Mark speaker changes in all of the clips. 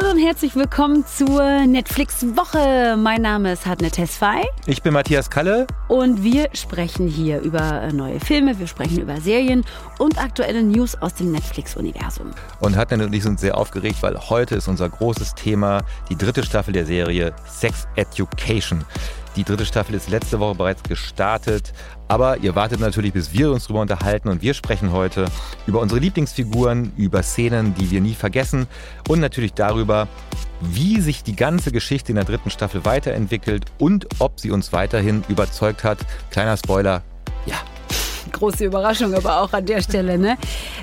Speaker 1: Hallo und herzlich willkommen zur Netflix-Woche. Mein Name ist Hadne Tesfay.
Speaker 2: Ich bin Matthias Kalle.
Speaker 1: Und wir sprechen hier über äh, neue Filme, wir sprechen über Serien und aktuelle News aus dem Netflix-Universum.
Speaker 2: Und Hadne und ich sind sehr aufgeregt, weil heute ist unser großes Thema die dritte Staffel der Serie Sex Education. Die dritte Staffel ist letzte Woche bereits gestartet, aber ihr wartet natürlich, bis wir uns darüber unterhalten. Und wir sprechen heute über unsere Lieblingsfiguren, über Szenen, die wir nie vergessen. Und natürlich darüber, wie sich die ganze Geschichte in der dritten Staffel weiterentwickelt und ob sie uns weiterhin überzeugt hat. Kleiner Spoiler, ja,
Speaker 1: große Überraschung aber auch an der Stelle. Ne?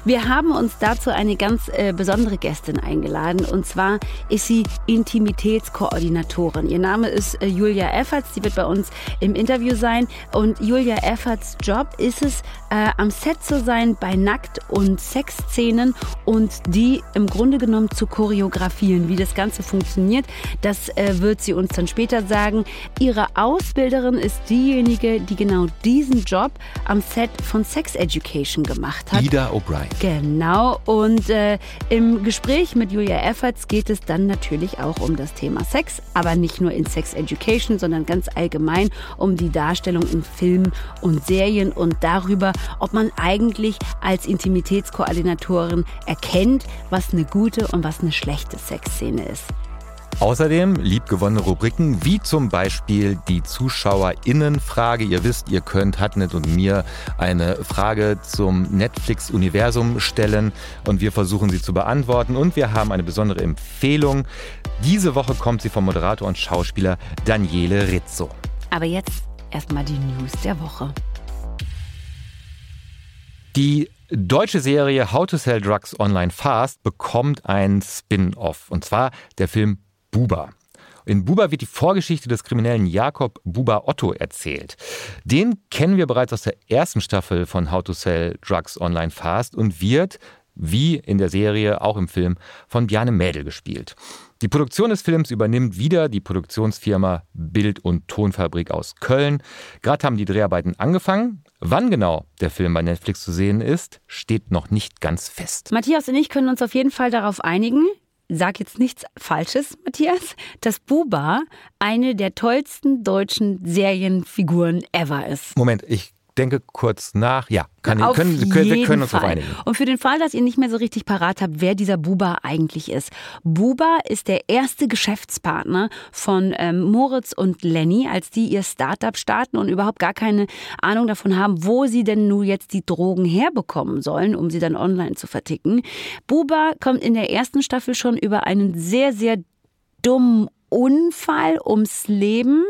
Speaker 1: Wir haben uns dazu eine ganz äh, besondere Gästin eingeladen und zwar ist sie Intimitätskoordinatorin. Ihr Name ist äh, Julia Efferts, sie wird bei uns im Interview sein und Julia Efferts Job ist es, äh, am Set zu sein bei Nackt- und Sexszenen und die im Grunde genommen zu choreografieren. Wie das Ganze funktioniert, das äh, wird sie uns dann später sagen. Ihre Ausbilderin ist diejenige, die genau diesen Job am Set von Sex Education gemacht hat.
Speaker 2: Ida O'Brien.
Speaker 1: Genau. Und äh, im Gespräch mit Julia Efforts geht es dann natürlich auch um das Thema Sex, aber nicht nur in Sex Education, sondern ganz allgemein um die Darstellung in Filmen und Serien und darüber, ob man eigentlich als Intimitätskoordinatorin erkennt, was eine gute und was eine schlechte Sexszene ist.
Speaker 2: Außerdem liebgewonnene Rubriken wie zum Beispiel die ZuschauerInnenfrage. Ihr wisst, ihr könnt Hatnet und mir eine Frage zum Netflix-Universum stellen und wir versuchen sie zu beantworten. Und wir haben eine besondere Empfehlung. Diese Woche kommt sie vom Moderator und Schauspieler Daniele Rizzo.
Speaker 1: Aber jetzt erstmal die News der Woche.
Speaker 2: Die deutsche Serie How to Sell Drugs Online Fast bekommt ein Spin-off. Und zwar der Film Buba. In Buba wird die Vorgeschichte des kriminellen Jakob Buba Otto erzählt. Den kennen wir bereits aus der ersten Staffel von How to Sell Drugs Online Fast und wird, wie in der Serie, auch im Film, von Bjarne Mädel gespielt. Die Produktion des Films übernimmt wieder die Produktionsfirma Bild- und Tonfabrik aus Köln. Gerade haben die Dreharbeiten angefangen. Wann genau der Film bei Netflix zu sehen ist, steht noch nicht ganz fest.
Speaker 1: Matthias und ich können uns auf jeden Fall darauf einigen, sag jetzt nichts Falsches, Matthias, dass Buba eine der tollsten deutschen Serienfiguren ever ist.
Speaker 2: Moment, ich denke kurz nach. Ja, kann,
Speaker 1: Auf
Speaker 2: können,
Speaker 1: jeden
Speaker 2: können, wir können uns
Speaker 1: Fall.
Speaker 2: auf einigen.
Speaker 1: Und für den Fall, dass ihr nicht mehr so richtig parat habt, wer dieser Buba eigentlich ist. Buba ist der erste Geschäftspartner von ähm, Moritz und Lenny, als die ihr Startup starten und überhaupt gar keine Ahnung davon haben, wo sie denn nun jetzt die Drogen herbekommen sollen, um sie dann online zu verticken. Buba kommt in der ersten Staffel schon über einen sehr, sehr dummen Unfall ums Leben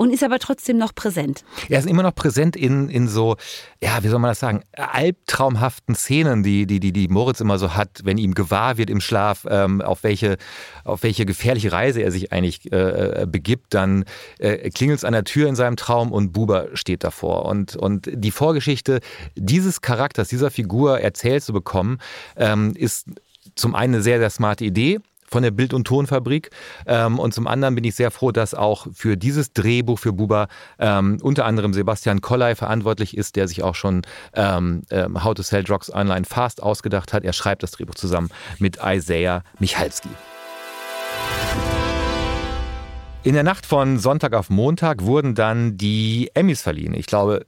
Speaker 1: und ist aber trotzdem noch präsent.
Speaker 2: Er ist immer noch präsent in, in so, ja, wie soll man das sagen, albtraumhaften Szenen, die, die, die, die Moritz immer so hat, wenn ihm gewahr wird im Schlaf, ähm, auf, welche, auf welche gefährliche Reise er sich eigentlich äh, begibt. Dann äh, klingelt es an der Tür in seinem Traum und Buber steht davor. Und, und die Vorgeschichte dieses Charakters, dieser Figur erzählt zu bekommen, ähm, ist zum einen eine sehr, sehr smarte Idee von der Bild- und Tonfabrik. Ähm, und zum anderen bin ich sehr froh, dass auch für dieses Drehbuch für Buba ähm, unter anderem Sebastian Kollei verantwortlich ist, der sich auch schon ähm, ähm, How to Sell Drugs Online Fast ausgedacht hat. Er schreibt das Drehbuch zusammen mit Isaiah Michalski. In der Nacht von Sonntag auf Montag wurden dann die Emmys verliehen. Ich glaube,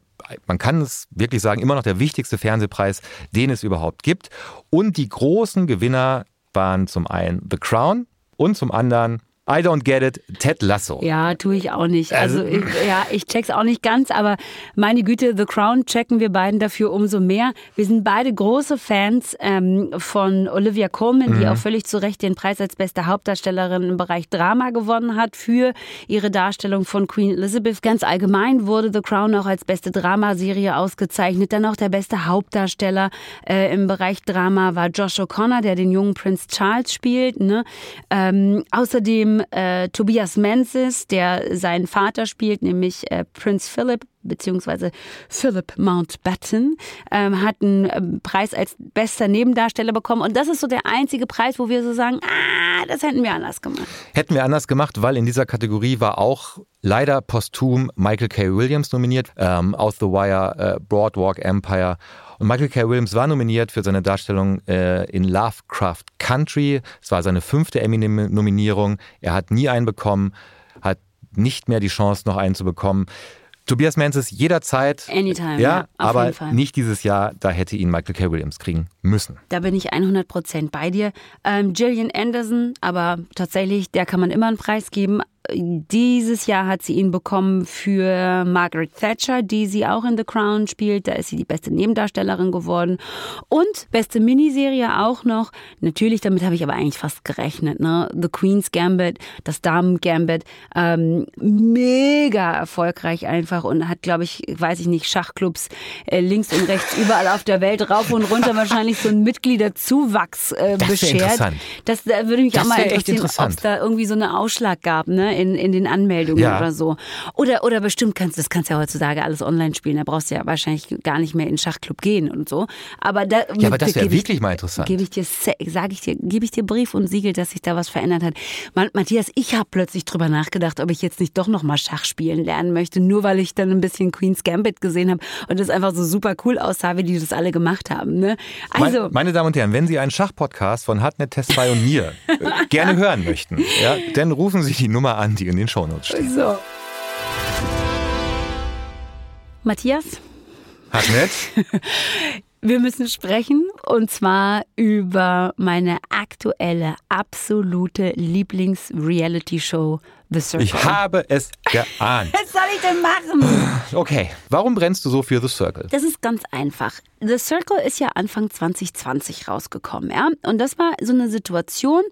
Speaker 2: man kann es wirklich sagen, immer noch der wichtigste Fernsehpreis, den es überhaupt gibt. Und die großen Gewinner waren zum einen The Crown und zum anderen I don't get it, Ted Lasso.
Speaker 1: Ja, tue ich auch nicht. Also, ich, ja, ich check's auch nicht ganz, aber meine Güte, The Crown checken wir beiden dafür umso mehr. Wir sind beide große Fans ähm, von Olivia Colman, die auch völlig zu Recht den Preis als beste Hauptdarstellerin im Bereich Drama gewonnen hat für ihre Darstellung von Queen Elizabeth. Ganz allgemein wurde The Crown auch als beste Dramaserie ausgezeichnet. Dann auch der beste Hauptdarsteller äh, im Bereich Drama war Josh O'Connor, der den jungen Prince Charles spielt. Ne? Ähm, außerdem äh, Tobias Menzies, der seinen Vater spielt, nämlich äh, Prinz Philip beziehungsweise Philip Mountbatten, ähm, hat einen ähm, Preis als bester Nebendarsteller bekommen. Und das ist so der einzige Preis, wo wir so sagen, ah, das hätten wir anders gemacht.
Speaker 2: Hätten wir anders gemacht, weil in dieser Kategorie war auch leider posthum Michael K. Williams nominiert, ähm, aus The Wire, äh, Broadwalk Empire. Und Michael K. Williams war nominiert für seine Darstellung äh, in Lovecraft Country. Es war seine fünfte Emmy-Nominierung. Er hat nie einen bekommen, hat nicht mehr die Chance, noch einen zu bekommen. Tobias Menzies jederzeit.
Speaker 1: Anytime,
Speaker 2: ja,
Speaker 1: ja
Speaker 2: aber nicht dieses Jahr. Da hätte ihn Michael K. Williams kriegen müssen.
Speaker 1: Da bin ich 100 Prozent bei dir. Ähm, Gillian Anderson, aber tatsächlich, der kann man immer einen Preis geben. Dieses Jahr hat sie ihn bekommen für Margaret Thatcher, die sie auch in The Crown spielt. Da ist sie die beste Nebendarstellerin geworden. Und beste Miniserie auch noch. Natürlich, damit habe ich aber eigentlich fast gerechnet. Ne? The Queen's Gambit, das Damen Gambit. Ähm, mega erfolgreich einfach und hat, glaube ich, weiß ich nicht, Schachclubs äh, links und rechts überall auf der Welt rauf und runter wahrscheinlich so einen Mitgliederzuwachs äh,
Speaker 2: das
Speaker 1: beschert. Das äh, würde mich
Speaker 2: das
Speaker 1: auch mal interessieren, ob es da irgendwie so einen Ausschlag gab. Ne? In, in den Anmeldungen ja. oder so. Oder, oder bestimmt kannst du, das kannst ja heutzutage alles online spielen. Da brauchst du ja wahrscheinlich gar nicht mehr in den Schachclub gehen und so. Aber da,
Speaker 2: ja, aber das wäre wirklich mal interessant.
Speaker 1: Gebe ich dir, sage ich dir, gebe ich dir Brief und Siegel, dass sich da was verändert hat. Matthias, ich habe plötzlich drüber nachgedacht, ob ich jetzt nicht doch noch mal Schach spielen lernen möchte, nur weil ich dann ein bisschen Queen's Gambit gesehen habe und das einfach so super cool aussah, wie die das alle gemacht haben. Ne?
Speaker 2: Also, meine, meine Damen und Herren, wenn Sie einen Schachpodcast von Hartnett Test 2 und mir gerne hören möchten, ja, dann rufen Sie die Nummer an, die in den Shownotes steht. So.
Speaker 1: Matthias?
Speaker 2: Hartnett?
Speaker 1: Wir müssen sprechen und zwar über meine aktuelle, absolute Lieblings-Reality-Show The Circle.
Speaker 2: Ich habe es geahnt.
Speaker 1: Was soll ich denn machen?
Speaker 2: Okay, warum brennst du so für The Circle?
Speaker 1: Das ist ganz einfach. The Circle ist ja Anfang 2020 rausgekommen, ja. Und das war so eine Situation,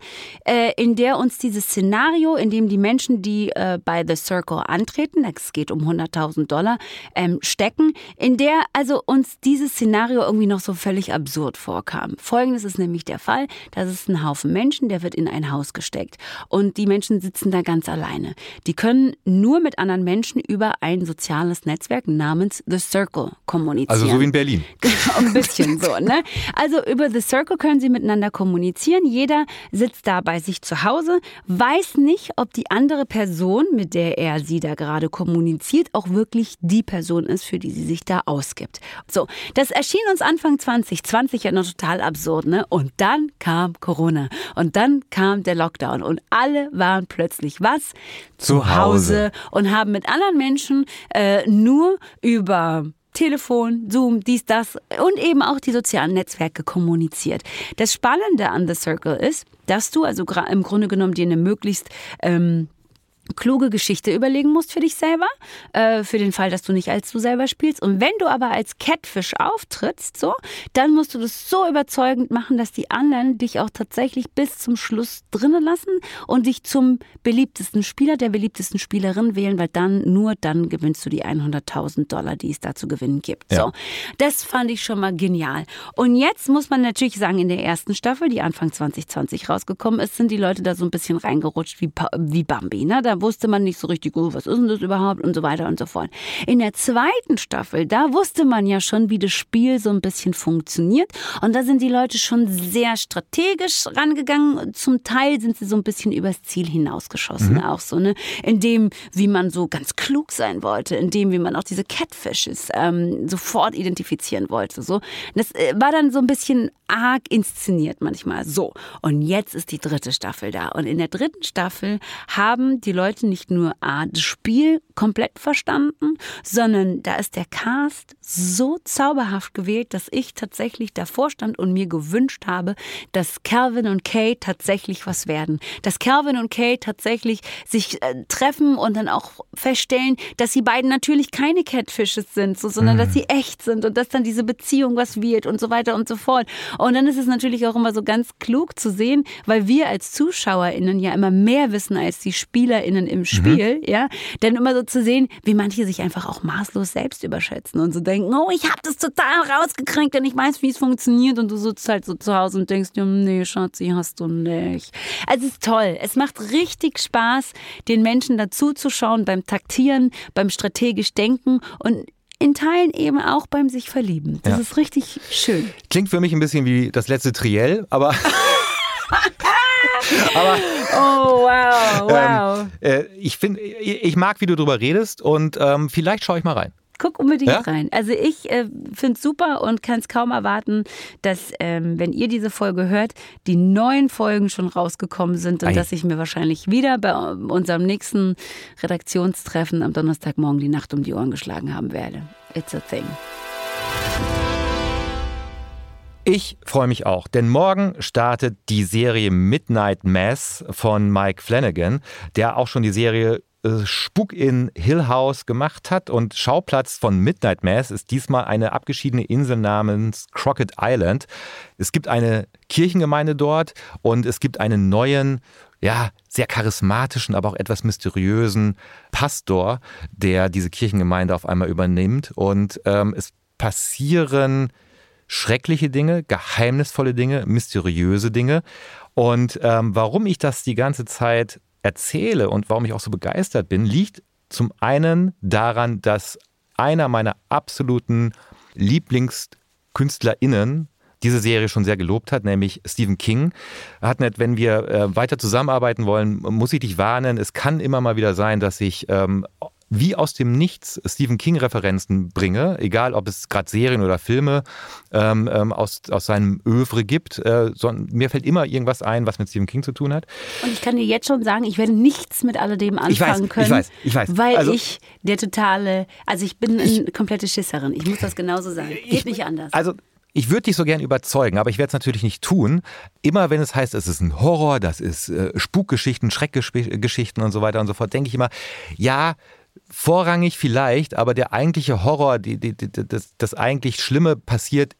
Speaker 1: äh, in der uns dieses Szenario, in dem die Menschen, die äh, bei The Circle antreten, es geht um 100.000 Dollar, ähm, stecken, in der also uns dieses Szenario irgendwie noch so völlig absurd vorkam. Folgendes ist nämlich der Fall: Das ist ein Haufen Menschen, der wird in ein Haus gesteckt und die Menschen sitzen da ganz alleine. Die können nur mit anderen Menschen über ein soziales Netzwerk namens The Circle kommunizieren.
Speaker 2: Also so wie in Berlin.
Speaker 1: ein bisschen so, ne? Also über The Circle können sie miteinander kommunizieren. Jeder sitzt da bei sich zu Hause, weiß nicht, ob die andere Person, mit der er sie da gerade kommuniziert, auch wirklich die Person ist, für die sie sich da ausgibt. So, das erschien uns Anfang 2020 ja noch total absurd, ne? Und dann kam Corona und dann kam der Lockdown und alle waren plötzlich was?
Speaker 2: Zu Hause
Speaker 1: und haben mit anderen Menschen äh, nur über Telefon, Zoom, dies, das und eben auch die sozialen Netzwerke kommuniziert. Das Spannende an The Circle ist, dass du also im Grunde genommen dir eine möglichst ähm, kluge Geschichte überlegen musst für dich selber, äh, für den Fall, dass du nicht als du selber spielst. Und wenn du aber als Catfish auftrittst, so, dann musst du das so überzeugend machen, dass die anderen dich auch tatsächlich bis zum Schluss drinnen lassen und dich zum beliebtesten Spieler, der beliebtesten Spielerin wählen, weil dann, nur dann gewinnst du die 100.000 Dollar, die es da zu gewinnen gibt. Ja. So, das fand ich schon mal genial. Und jetzt muss man natürlich sagen, in der ersten Staffel, die Anfang 2020 rausgekommen ist, sind die Leute da so ein bisschen reingerutscht wie, wie Bambi. Ne? Da wusste man nicht so richtig, oh, was ist denn das überhaupt und so weiter und so fort. In der zweiten Staffel, da wusste man ja schon, wie das Spiel so ein bisschen funktioniert. Und da sind die Leute schon sehr strategisch rangegangen. Zum Teil sind sie so ein bisschen übers Ziel hinausgeschossen, mhm. auch so, ne? In dem, wie man so ganz klug sein wollte, in dem, wie man auch diese Catfishes ähm, sofort identifizieren wollte. So. Das äh, war dann so ein bisschen arg inszeniert manchmal. So. Und jetzt ist die dritte Staffel da. Und in der dritten Staffel haben die Leute nicht nur A, das Spiel komplett verstanden, sondern da ist der Cast so zauberhaft gewählt, dass ich tatsächlich davor stand und mir gewünscht habe, dass Calvin und Kay tatsächlich was werden. Dass Calvin und Kay tatsächlich sich äh, treffen und dann auch feststellen, dass sie beiden natürlich keine Catfishes sind, so, sondern mhm. dass sie echt sind und dass dann diese Beziehung was wird und so weiter und so fort. Und dann ist es natürlich auch immer so ganz klug zu sehen, weil wir als ZuschauerInnen ja immer mehr wissen als die SpielerInnen im Spiel, mhm. ja, dann immer so zu sehen, wie manche sich einfach auch maßlos selbst überschätzen und so denken, oh, ich habe das total rausgekriegt und ich weiß, wie es funktioniert und du sitzt halt so zu Hause und denkst, ja, nee, Schatzi, hast du nicht. Also es ist toll. Es macht richtig Spaß, den Menschen dazu zu schauen beim Taktieren, beim strategisch Denken und in Teilen eben auch beim sich verlieben. Das ja. ist richtig schön.
Speaker 2: Klingt für mich ein bisschen wie das letzte Triell, aber.
Speaker 1: aber oh wow, wow.
Speaker 2: Ähm, äh, ich finde, ich mag, wie du darüber redest und ähm, vielleicht schaue ich mal rein.
Speaker 1: Guck unbedingt ja? rein. Also ich äh, finde es super und kann es kaum erwarten, dass, ähm, wenn ihr diese Folge hört, die neuen Folgen schon rausgekommen sind und Ei. dass ich mir wahrscheinlich wieder bei unserem nächsten Redaktionstreffen am Donnerstagmorgen die Nacht um die Ohren geschlagen haben werde. It's a thing.
Speaker 2: Ich freue mich auch, denn morgen startet die Serie Midnight Mass von Mike Flanagan, der auch schon die Serie Spuk in Hill House gemacht hat. Und Schauplatz von Midnight Mass ist diesmal eine abgeschiedene Insel namens Crockett Island. Es gibt eine Kirchengemeinde dort und es gibt einen neuen, ja, sehr charismatischen, aber auch etwas mysteriösen Pastor, der diese Kirchengemeinde auf einmal übernimmt. Und ähm, es passieren schreckliche Dinge, geheimnisvolle Dinge, mysteriöse Dinge. Und ähm, warum ich das die ganze Zeit erzähle und warum ich auch so begeistert bin, liegt zum einen daran, dass einer meiner absoluten LieblingskünstlerInnen diese Serie schon sehr gelobt hat, nämlich Stephen King. Er hat nicht, wenn wir äh, weiter zusammenarbeiten wollen, muss ich dich warnen, es kann immer mal wieder sein, dass ich ähm, wie aus dem Nichts Stephen King-Referenzen bringe, egal ob es gerade Serien oder Filme ähm, ähm, aus, aus seinem Övre gibt. Äh, so, mir fällt immer irgendwas ein, was mit Stephen King zu tun hat.
Speaker 1: Und ich kann dir jetzt schon sagen, ich werde nichts mit alledem anfangen
Speaker 2: ich weiß,
Speaker 1: können.
Speaker 2: Ich weiß, ich weiß.
Speaker 1: Weil also, ich der totale, also ich bin eine komplette Schisserin. Ich muss das genauso sagen. Geht ich, nicht anders.
Speaker 2: Also ich würde dich so gern überzeugen, aber ich werde es natürlich nicht tun. Immer wenn es heißt, es ist ein Horror, das ist äh, Spukgeschichten, Schreckgeschichten und so weiter und so fort, denke ich immer, ja, vorrangig vielleicht, aber der eigentliche Horror, die, die, die, das, das eigentlich Schlimme passiert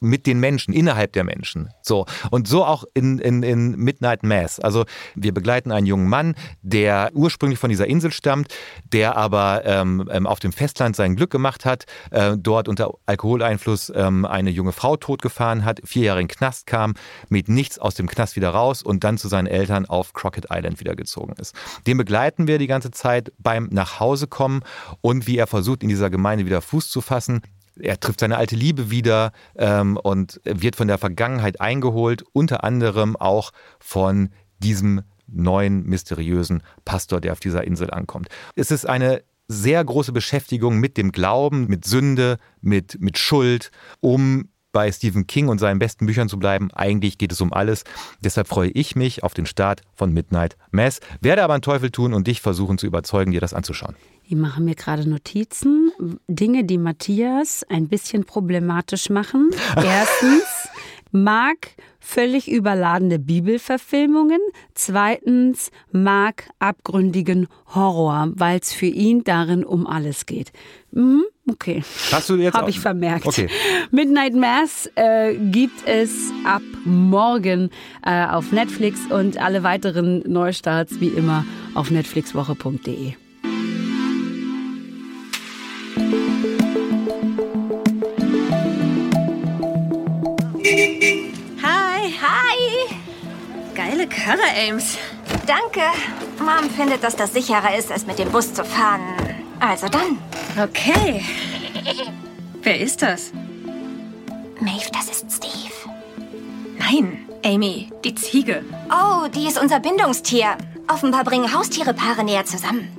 Speaker 2: mit den Menschen, innerhalb der Menschen. So. Und so auch in, in, in Midnight Mass. Also wir begleiten einen jungen Mann, der ursprünglich von dieser Insel stammt, der aber ähm, ähm, auf dem Festland sein Glück gemacht hat, äh, dort unter Alkoholeinfluss ähm, eine junge Frau totgefahren hat, vier Jahre in den Knast kam, mit nichts aus dem Knast wieder raus und dann zu seinen Eltern auf Crockett Island wiedergezogen ist. Den begleiten wir die ganze Zeit beim Nachhausekommen und wie er versucht, in dieser Gemeinde wieder Fuß zu fassen er trifft seine alte Liebe wieder ähm, und wird von der Vergangenheit eingeholt, unter anderem auch von diesem neuen mysteriösen Pastor, der auf dieser Insel ankommt. Es ist eine sehr große Beschäftigung mit dem Glauben, mit Sünde, mit, mit Schuld, um bei Stephen King und seinen besten Büchern zu bleiben. Eigentlich geht es um alles. Deshalb freue ich mich auf den Start von Midnight Mass, werde aber einen Teufel tun und dich versuchen zu überzeugen, dir das anzuschauen.
Speaker 1: Ich mache mir gerade Notizen. Dinge, die Matthias ein bisschen problematisch machen. Erstens mag völlig überladene Bibelverfilmungen. Zweitens mag abgründigen Horror, weil es für ihn darin um alles geht. Mhm, okay.
Speaker 2: Hast du jetzt?
Speaker 1: Habe ich vermerkt.
Speaker 2: Okay.
Speaker 1: Midnight Mass äh, gibt es ab morgen äh, auf Netflix und alle weiteren Neustarts wie immer auf netflixwoche.de.
Speaker 3: Geile Karre, Ames.
Speaker 4: Danke. Mom findet, dass das sicherer ist, als mit dem Bus zu fahren. Also dann.
Speaker 3: Okay. Wer ist das?
Speaker 4: Maeve, das ist Steve.
Speaker 3: Nein, Amy, die Ziege.
Speaker 4: Oh, die ist unser Bindungstier. Offenbar bringen Haustiere Paare näher zusammen.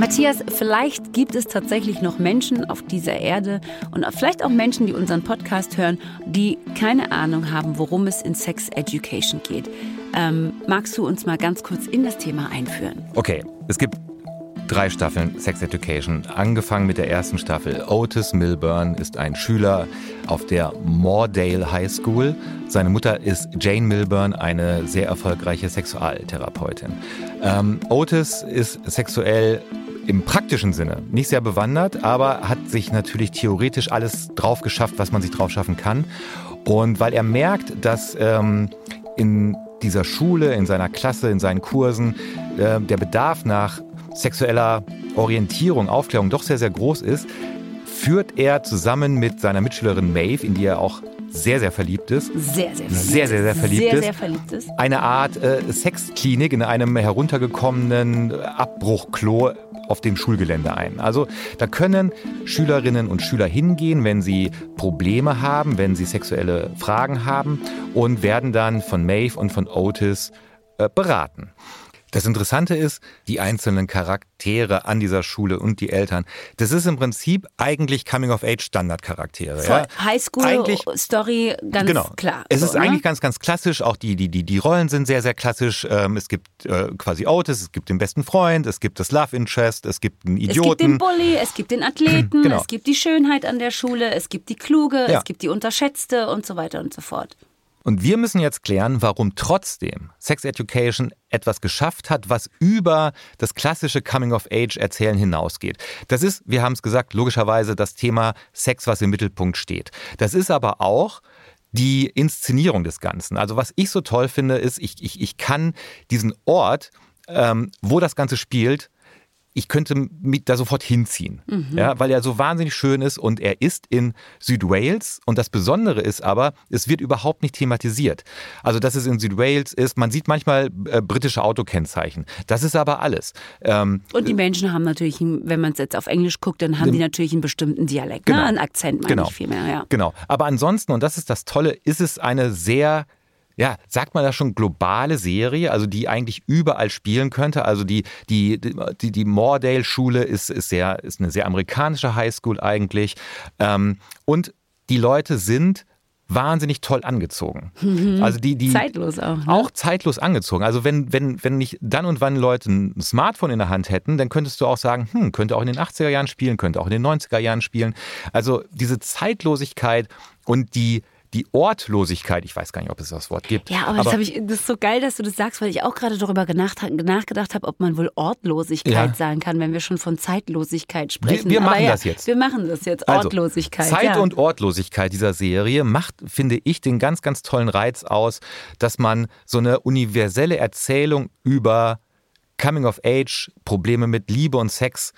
Speaker 1: Matthias, vielleicht gibt es tatsächlich noch Menschen auf dieser Erde und vielleicht auch Menschen, die unseren Podcast hören, die keine Ahnung haben, worum es in Sex Education geht. Ähm, magst du uns mal ganz kurz in das Thema einführen?
Speaker 2: Okay, es gibt drei Staffeln Sex Education. Angefangen mit der ersten Staffel. Otis Milburn ist ein Schüler auf der Moordale High School. Seine Mutter ist Jane Milburn, eine sehr erfolgreiche Sexualtherapeutin. Ähm, Otis ist sexuell im praktischen Sinne nicht sehr bewandert, aber hat sich natürlich theoretisch alles drauf geschafft, was man sich drauf schaffen kann. Und weil er merkt, dass ähm, in dieser Schule, in seiner Klasse, in seinen Kursen äh, der Bedarf nach sexueller Orientierung, Aufklärung doch sehr, sehr groß ist, führt er zusammen mit seiner Mitschülerin Maeve, in die er auch sehr, sehr verliebt ist.
Speaker 1: Sehr, sehr verliebt.
Speaker 2: Sehr, sehr, sehr verliebt
Speaker 1: sehr,
Speaker 2: ist.
Speaker 1: Sehr verliebt ist.
Speaker 2: Eine Art äh, Sexklinik in einem heruntergekommenen Abbruchklo auf dem Schulgelände ein. Also da können Schülerinnen und Schüler hingehen, wenn sie Probleme haben, wenn sie sexuelle Fragen haben und werden dann von Maeve und von Otis äh, beraten. Das Interessante ist, die einzelnen Charaktere an dieser Schule und die Eltern, das ist im Prinzip eigentlich Coming-of-Age-Standardcharaktere. Ja?
Speaker 1: Highschool-Story, ganz
Speaker 2: genau.
Speaker 1: klar.
Speaker 2: Es
Speaker 1: so,
Speaker 2: ist
Speaker 1: ne?
Speaker 2: eigentlich ganz, ganz klassisch. Auch die, die, die, die Rollen sind sehr, sehr klassisch. Ähm, es gibt äh, quasi Otis, es gibt den besten Freund, es gibt das Love Interest, es gibt einen
Speaker 1: Es gibt
Speaker 2: Idioten.
Speaker 1: den Bully, es gibt den Athleten,
Speaker 2: Genau.
Speaker 1: es gibt die Schönheit an der Schule, es gibt die Kluge,
Speaker 2: Ja.
Speaker 1: es gibt die Unterschätzte und so weiter und so fort.
Speaker 2: Und wir müssen jetzt klären, warum trotzdem Sex Education etwas geschafft hat, was über das klassische Coming-of-Age-Erzählen hinausgeht. Das ist, wir haben es gesagt, logischerweise das Thema Sex, was im Mittelpunkt steht. Das ist aber auch die Inszenierung des Ganzen. Also was ich so toll finde, ist, ich, ich, ich kann diesen Ort, ähm, wo das Ganze spielt, ich könnte mich da sofort hinziehen, ja, weil er so wahnsinnig schön ist und er ist in Südwales und das Besondere ist aber, es wird überhaupt nicht thematisiert. Also, dass es in Südwales ist, man sieht manchmal äh, britische Autokennzeichen. Das ist aber alles. Ähm,
Speaker 1: Und die Menschen haben natürlich, wenn man es jetzt auf Englisch guckt, dann haben die natürlich einen bestimmten Dialekt,
Speaker 2: Genau.
Speaker 1: ne? einen Akzent, meine
Speaker 2: Genau.
Speaker 1: ich vielmehr, ja.
Speaker 2: Genau. Aber ansonsten, und das ist das Tolle, ist es eine sehr, ja, sagt man da schon globale Serie, also die eigentlich überall spielen könnte. Also die, die, die, die Moordale-Schule ist, ist, sehr, ist eine sehr amerikanische Highschool eigentlich. Ähm, und die Leute sind wahnsinnig toll angezogen. Also die, die
Speaker 1: Zeitlos auch. Ne?
Speaker 2: auch zeitlos angezogen. Also wenn, wenn, wenn nicht dann und wann Leute ein Smartphone in der Hand hätten, dann könntest du auch sagen, hm, könnte auch in den 80er Jahren spielen, könnte auch in den 90er Jahren spielen. Also diese Zeitlosigkeit und die, die Ortlosigkeit, ich weiß gar nicht, ob es das Wort gibt.
Speaker 1: Ja, aber, das, hab ich, das ist so geil, dass du das sagst, weil ich auch gerade darüber nachgedacht habe, ob man wohl Ortlosigkeit
Speaker 2: Ja.
Speaker 1: sagen kann, wenn wir schon von Zeitlosigkeit sprechen.
Speaker 2: wir
Speaker 1: aber
Speaker 2: machen
Speaker 1: ja,
Speaker 2: das jetzt.
Speaker 1: Wir machen das jetzt,
Speaker 2: Also,
Speaker 1: Ortlosigkeit.
Speaker 2: Zeit
Speaker 1: ja.
Speaker 2: und Ortlosigkeit dieser Serie macht, finde ich, den ganz, ganz tollen Reiz aus, dass man so eine universelle Erzählung über Coming of Age, Probleme mit Liebe und Sex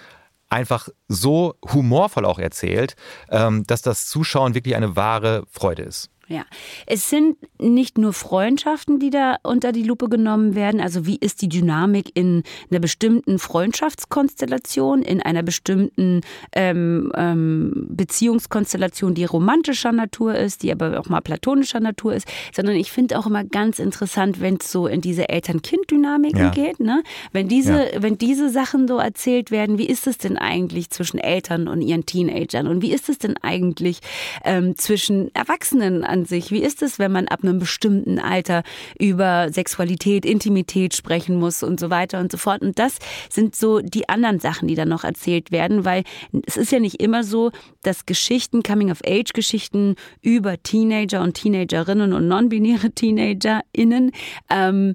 Speaker 2: einfach so humorvoll auch erzählt, ähm, dass das Zuschauen wirklich eine wahre Freude ist.
Speaker 1: Ja, es sind nicht nur Freundschaften, die da unter die Lupe genommen werden. Also wie ist die Dynamik in einer bestimmten Freundschaftskonstellation, in einer bestimmten ähm, ähm, Beziehungskonstellation, die romantischer Natur ist, die aber auch mal platonischer Natur ist, sondern ich finde auch immer ganz interessant, wenn es so in diese Eltern-Kind-Dynamiken
Speaker 2: Ja.
Speaker 1: geht. Ne? Wenn diese, wenn diese Sachen so erzählt werden, wie ist es denn eigentlich zwischen Eltern und ihren Teenagern und wie ist es denn eigentlich ähm, zwischen Erwachsenen an sich? Wie ist es, wenn man ab einem bestimmten Alter über Sexualität, Intimität sprechen muss und so weiter und so fort? Und das sind so die anderen Sachen, die dann noch erzählt werden, weil es ist ja nicht immer so, dass Geschichten, Coming-of-Age-Geschichten über Teenager und Teenagerinnen und non-binäre TeenagerInnen ähm,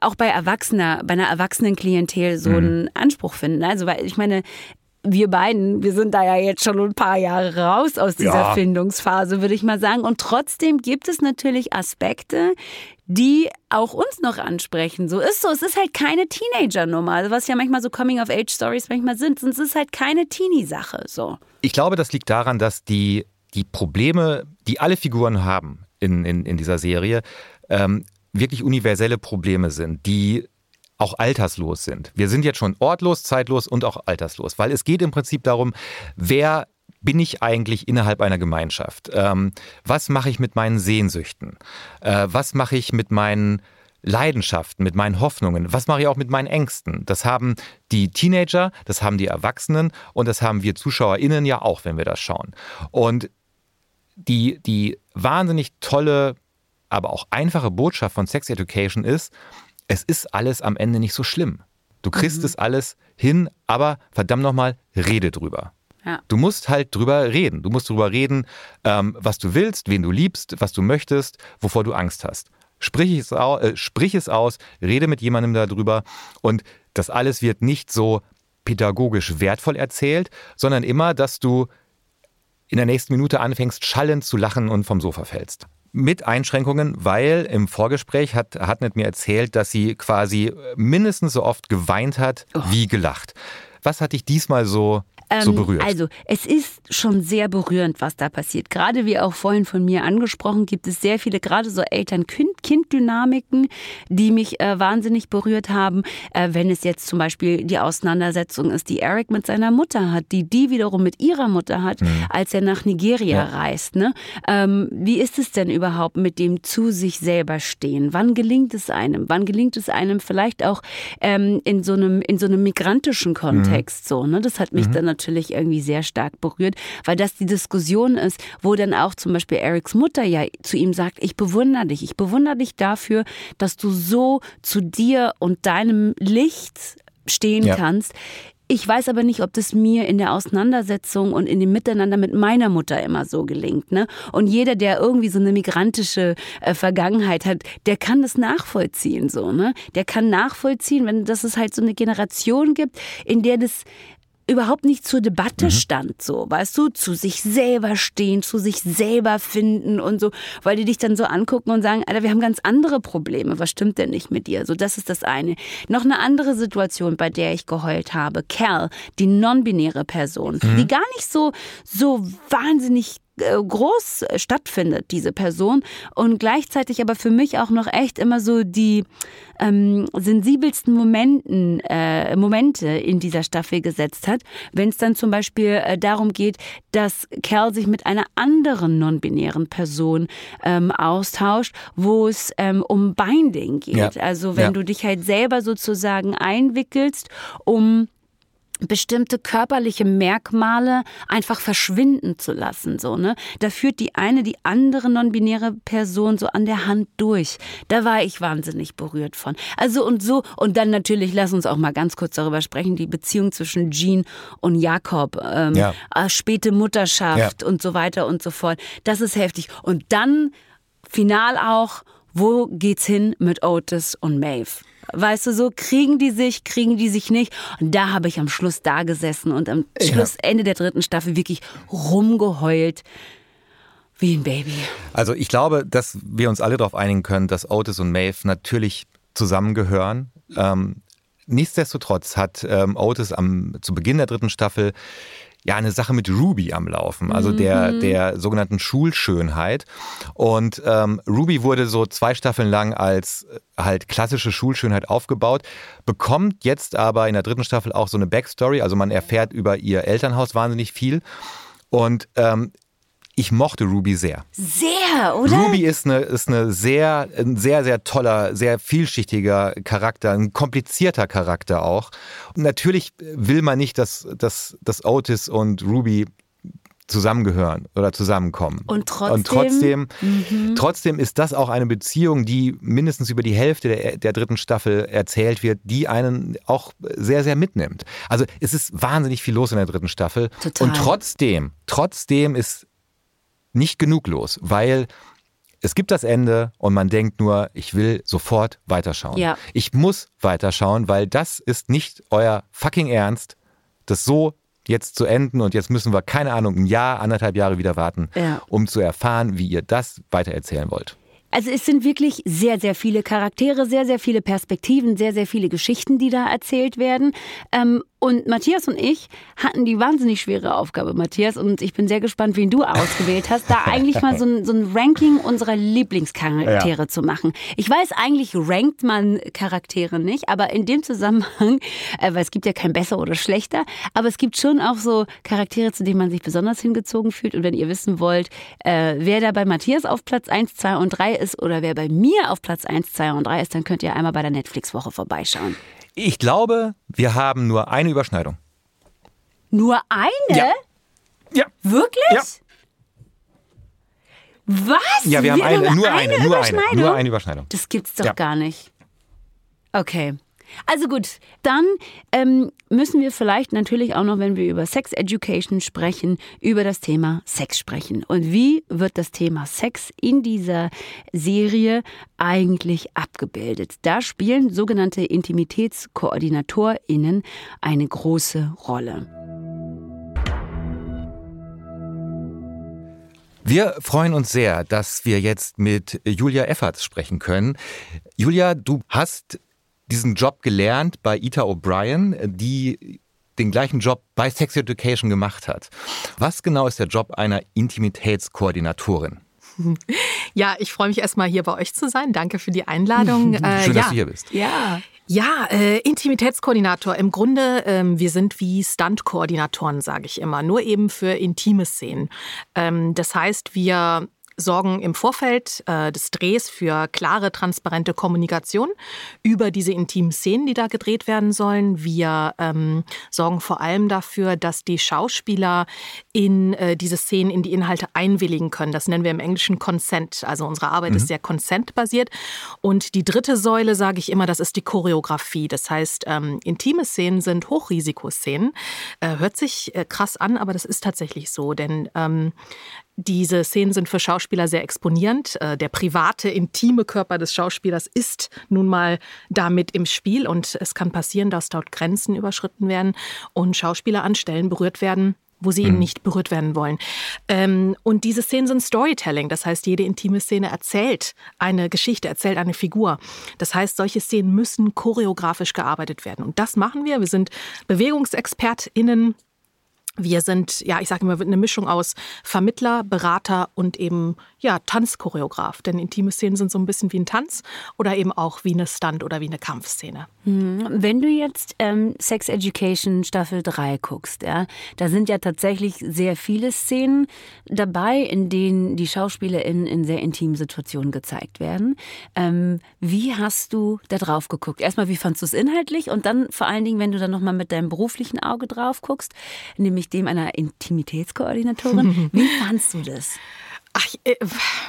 Speaker 1: auch bei Erwachsener, bei einer erwachsenen Klientel so einen Anspruch finden. Also, weil ich meine, wir beiden, wir sind da ja jetzt schon ein paar Jahre raus aus dieser
Speaker 2: Ja.
Speaker 1: Findungsphase, würde ich mal sagen. Und trotzdem gibt es natürlich Aspekte, die auch uns noch ansprechen. So ist so. Es ist halt keine Teenager-Nummer. Also was ja manchmal so Coming-of-Age-Stories manchmal sind. Es ist halt keine Teenie-Sache. So.
Speaker 2: Ich glaube, das liegt daran, dass die, die Probleme, die alle Figuren haben in, in, in dieser Serie, ähm, wirklich universelle Probleme sind, die auch alterslos sind. Wir sind jetzt schon ortlos, zeitlos und auch alterslos, weil es geht im Prinzip darum, wer bin ich eigentlich innerhalb einer Gemeinschaft? Ähm, was mache ich mit meinen Sehnsüchten? Äh, was mache ich mit meinen Leidenschaften, mit meinen Hoffnungen? Was mache ich auch mit meinen Ängsten? Das haben die Teenager, das haben die Erwachsenen und das haben wir ZuschauerInnen ja auch, wenn wir das schauen. Und die, die wahnsinnig tolle, aber auch einfache Botschaft von Sex Education ist, es ist alles am Ende nicht so schlimm. Du kriegst es alles hin, aber verdammt nochmal, rede drüber.
Speaker 1: Ja.
Speaker 2: Du musst halt drüber reden. Du musst drüber reden, ähm, was du willst, wen du liebst, was du möchtest, wovor du Angst hast. Sprich es, au äh, sprich es aus, rede mit jemandem darüber und das alles wird nicht so pädagogisch wertvoll erzählt, sondern immer, dass du in der nächsten Minute anfängst, schallend zu lachen und vom Sofa fällst. Mit Einschränkungen, weil im Vorgespräch hat Hartnett mir erzählt, dass sie quasi mindestens so oft geweint hat
Speaker 1: Oh.
Speaker 2: wie gelacht. Was hat dich diesmal so, so
Speaker 1: Ähm,
Speaker 2: berührt?
Speaker 1: Also, es ist schon sehr berührend, was da passiert. Gerade wie auch vorhin von mir angesprochen, gibt es sehr viele, gerade so Eltern-Kind-Dynamiken, die mich äh, wahnsinnig berührt haben. Äh, wenn es jetzt zum Beispiel die Auseinandersetzung ist, die Eric mit seiner Mutter hat, die die wiederum mit ihrer Mutter hat, als er nach Nigeria
Speaker 2: Ja.
Speaker 1: reist. Ne? Ähm, wie ist es denn überhaupt mit dem zu sich selber stehen? Wann gelingt es einem? Wann gelingt es einem vielleicht auch ähm, in so einem in so einem migrantischen Kontext so? Ne? Das hat mich dann natürlich irgendwie sehr stark berührt, weil das die Diskussion ist, wo dann auch zum Beispiel Erics Mutter ja zu ihm sagt: Ich bewundere dich, ich bewundere dich dafür, dass du so zu dir und deinem Licht stehen
Speaker 2: Ja.
Speaker 1: kannst. Ich weiß aber nicht, ob das mir in der Auseinandersetzung und in dem Miteinander mit meiner Mutter immer so gelingt. Ne? Und jeder, der irgendwie so eine migrantische äh, Vergangenheit hat, der kann das nachvollziehen. So, ne? Der kann nachvollziehen, wenn dass es halt so eine Generation gibt, in der das überhaupt nicht zur Debatte stand, so, weißt du, zu sich selber stehen, zu sich selber finden und so, weil die dich dann so angucken und sagen, Alter, wir haben ganz andere Probleme, was stimmt denn nicht mit dir? So, das ist das eine. Noch eine andere Situation, bei der ich geheult habe, Cal, die non-binäre Person, die gar nicht so, so wahnsinnig groß äh, stattfindet, diese Person. Und gleichzeitig aber für mich auch noch echt immer so die ähm, sensibelsten Momenten, äh, Momente in dieser Staffel gesetzt hat, wenn es dann zum Beispiel äh, darum geht, dass Cal sich mit einer anderen non-binären Person ähm, austauscht, wo es ähm, um Binding geht.
Speaker 2: Ja.
Speaker 1: Also wenn
Speaker 2: Ja.
Speaker 1: du dich halt selber sozusagen einwickelst, um bestimmte körperliche Merkmale einfach verschwinden zu lassen, so, ne? Da führt die eine die andere non-binäre Person so an der Hand durch. Da war ich wahnsinnig berührt von. Also und so, und dann natürlich, lass uns auch mal ganz kurz darüber sprechen, die Beziehung zwischen Jean und Jakob, ähm,
Speaker 2: Ja.
Speaker 1: äh, späte Mutterschaft und so weiter und so fort. Das ist heftig. Und dann final auch, wo geht's hin mit Otis und Maeve? Weißt du, so kriegen die sich, kriegen die sich nicht. Und da habe ich am Schluss da gesessen und am Schluss, Ende der dritten Staffel, wirklich rumgeheult. Wie ein Baby.
Speaker 2: Also ich glaube, dass wir uns alle darauf einigen können, dass Otis und Maeve natürlich zusammengehören. Ähm, nichtsdestotrotz hat ähm, Otis am, zu Beginn der dritten Staffel ja eine Sache mit Ruby am Laufen, also der, der sogenannten Schulschönheit. Und ähm, Ruby wurde so zwei Staffeln lang als äh, halt klassische Schulschönheit aufgebaut, bekommt jetzt aber in der dritten Staffel auch so eine Backstory, also man erfährt über ihr Elternhaus wahnsinnig viel. Und ähm, ich mochte Ruby sehr.
Speaker 1: Sehr, oder?
Speaker 2: Ruby ist eine, ist eine sehr, ein sehr, sehr toller, sehr vielschichtiger Charakter, ein komplizierter Charakter auch. Und natürlich will man nicht, dass, dass, dass Otis und Ruby zusammengehören oder zusammenkommen.
Speaker 1: Und trotzdem-
Speaker 2: Und trotzdem, trotzdem ist das auch eine Beziehung, die mindestens über die Hälfte der, der dritten Staffel erzählt wird, die einen auch sehr, sehr mitnimmt. Also es ist wahnsinnig viel los in der dritten Staffel.
Speaker 1: Total.
Speaker 2: Und trotzdem, trotzdem ist nicht genug los, weil es gibt das Ende und man denkt nur, ich will sofort weiterschauen.
Speaker 1: Ja.
Speaker 2: Ich muss weiterschauen, weil das ist nicht euer fucking Ernst, das so jetzt zu enden und jetzt müssen wir, keine Ahnung, ein Jahr, anderthalb Jahre wieder warten,
Speaker 1: Ja.
Speaker 2: um zu erfahren, wie ihr das weitererzählen wollt.
Speaker 1: Also es sind wirklich sehr, sehr viele Charaktere, sehr, sehr viele Perspektiven, sehr, sehr viele Geschichten, die da erzählt werden. Ähm, und Matthias und ich hatten die wahnsinnig schwere Aufgabe, Matthias, und ich bin sehr gespannt, wen du ausgewählt hast, da eigentlich mal so ein, so ein Ranking unserer Lieblingscharaktere zu machen. Ich weiß, eigentlich rankt man Charaktere nicht, aber in dem Zusammenhang, äh, weil es gibt ja kein besser oder schlechter, aber es gibt schon auch so Charaktere, zu denen man sich besonders hingezogen fühlt. Und wenn ihr wissen wollt, äh, wer da bei Matthias auf Platz 1, 2 und 3 ist oder wer bei mir auf Platz 1, 2 und 3 ist, dann könnt ihr einmal bei der Netflix-Woche vorbeischauen.
Speaker 2: Ich glaube, wir haben nur eine Überschneidung.
Speaker 1: Nur eine?
Speaker 2: Ja. Ja.
Speaker 1: Wirklich?
Speaker 2: Ja.
Speaker 1: Was?
Speaker 2: Ja, wir haben eine, nur eine, nur eine,
Speaker 1: Überschneidung?
Speaker 2: nur eine Überschneidung.
Speaker 1: Das gibt's doch
Speaker 2: Ja.
Speaker 1: gar nicht. Okay. Also gut, dann ähm, müssen wir vielleicht natürlich auch noch, wenn wir über Sex Education sprechen, über das Thema Sex sprechen. Und wie wird das Thema Sex in dieser Serie eigentlich abgebildet? Da spielen sogenannte IntimitätskoordinatorInnen eine große Rolle.
Speaker 2: Wir freuen uns sehr, dass wir jetzt mit Julia Efferts sprechen können. Julia, du hast diesen Job gelernt bei Ita O'Brien, die den gleichen Job bei Sex Education gemacht hat. Was genau ist der Job einer Intimitätskoordinatorin?
Speaker 5: Ja, ich freue mich erstmal hier bei euch zu sein. Danke für die Einladung.
Speaker 2: Schön, äh, dass ja. du hier bist.
Speaker 5: Ja. Ja, äh, Intimitätskoordinator. Im Grunde, ähm, wir sind wie Stunt-Koordinatoren, sage ich immer, nur eben für intime Szenen. Ähm, das heißt, wir sorgen im Vorfeld äh, des Drehs für klare, transparente Kommunikation über diese intimen Szenen, die da gedreht werden sollen. Wir ähm, sorgen vor allem dafür, dass die Schauspieler in äh, diese Szenen, in die Inhalte einwilligen können. Das nennen wir im Englischen Consent. Also unsere Arbeit mhm. ist sehr Consent-basiert. Und die dritte Säule, sage ich immer, das ist die Choreografie. Das heißt, ähm, intime Szenen sind Hochrisikoszenen. Äh, hört sich äh, krass an, aber das ist tatsächlich so. Denn ähm, diese Szenen sind für Schauspieler sehr exponierend. Äh, der private, intime Körper des Schauspielers ist nun mal damit im Spiel und es kann passieren, dass dort Grenzen überschritten werden und Schauspieler an Stellen berührt werden, wo sie eben mhm. nicht berührt werden wollen. Ähm, und diese Szenen sind Storytelling. Das heißt, jede intime Szene erzählt eine Geschichte, erzählt eine Figur. Das heißt, solche Szenen müssen choreografisch gearbeitet werden. Und das machen wir. Wir sind BewegungsexpertInnen wir sind, ja, ich sage immer, eine Mischung aus Vermittler, Berater und eben, ja, Tanzchoreograf. Denn intime Szenen sind so ein bisschen wie ein Tanz oder eben auch wie eine Stunt- oder wie eine Kampfszene.
Speaker 1: Hm, wenn du jetzt ähm, Sex Education Staffel 3 guckst, ja, da sind ja tatsächlich sehr viele Szenen dabei, in denen die SchauspielerInnen in sehr intimen Situationen gezeigt werden. Ähm, wie hast du da drauf geguckt? Erstmal, wie fandst du es inhaltlich? Und dann vor allen Dingen, wenn du dann nochmal mit deinem beruflichen Auge drauf guckst, nämlich nämlich dem einer Intimitätskoordinatorin. Wie fandst du das?
Speaker 5: Ach, äh,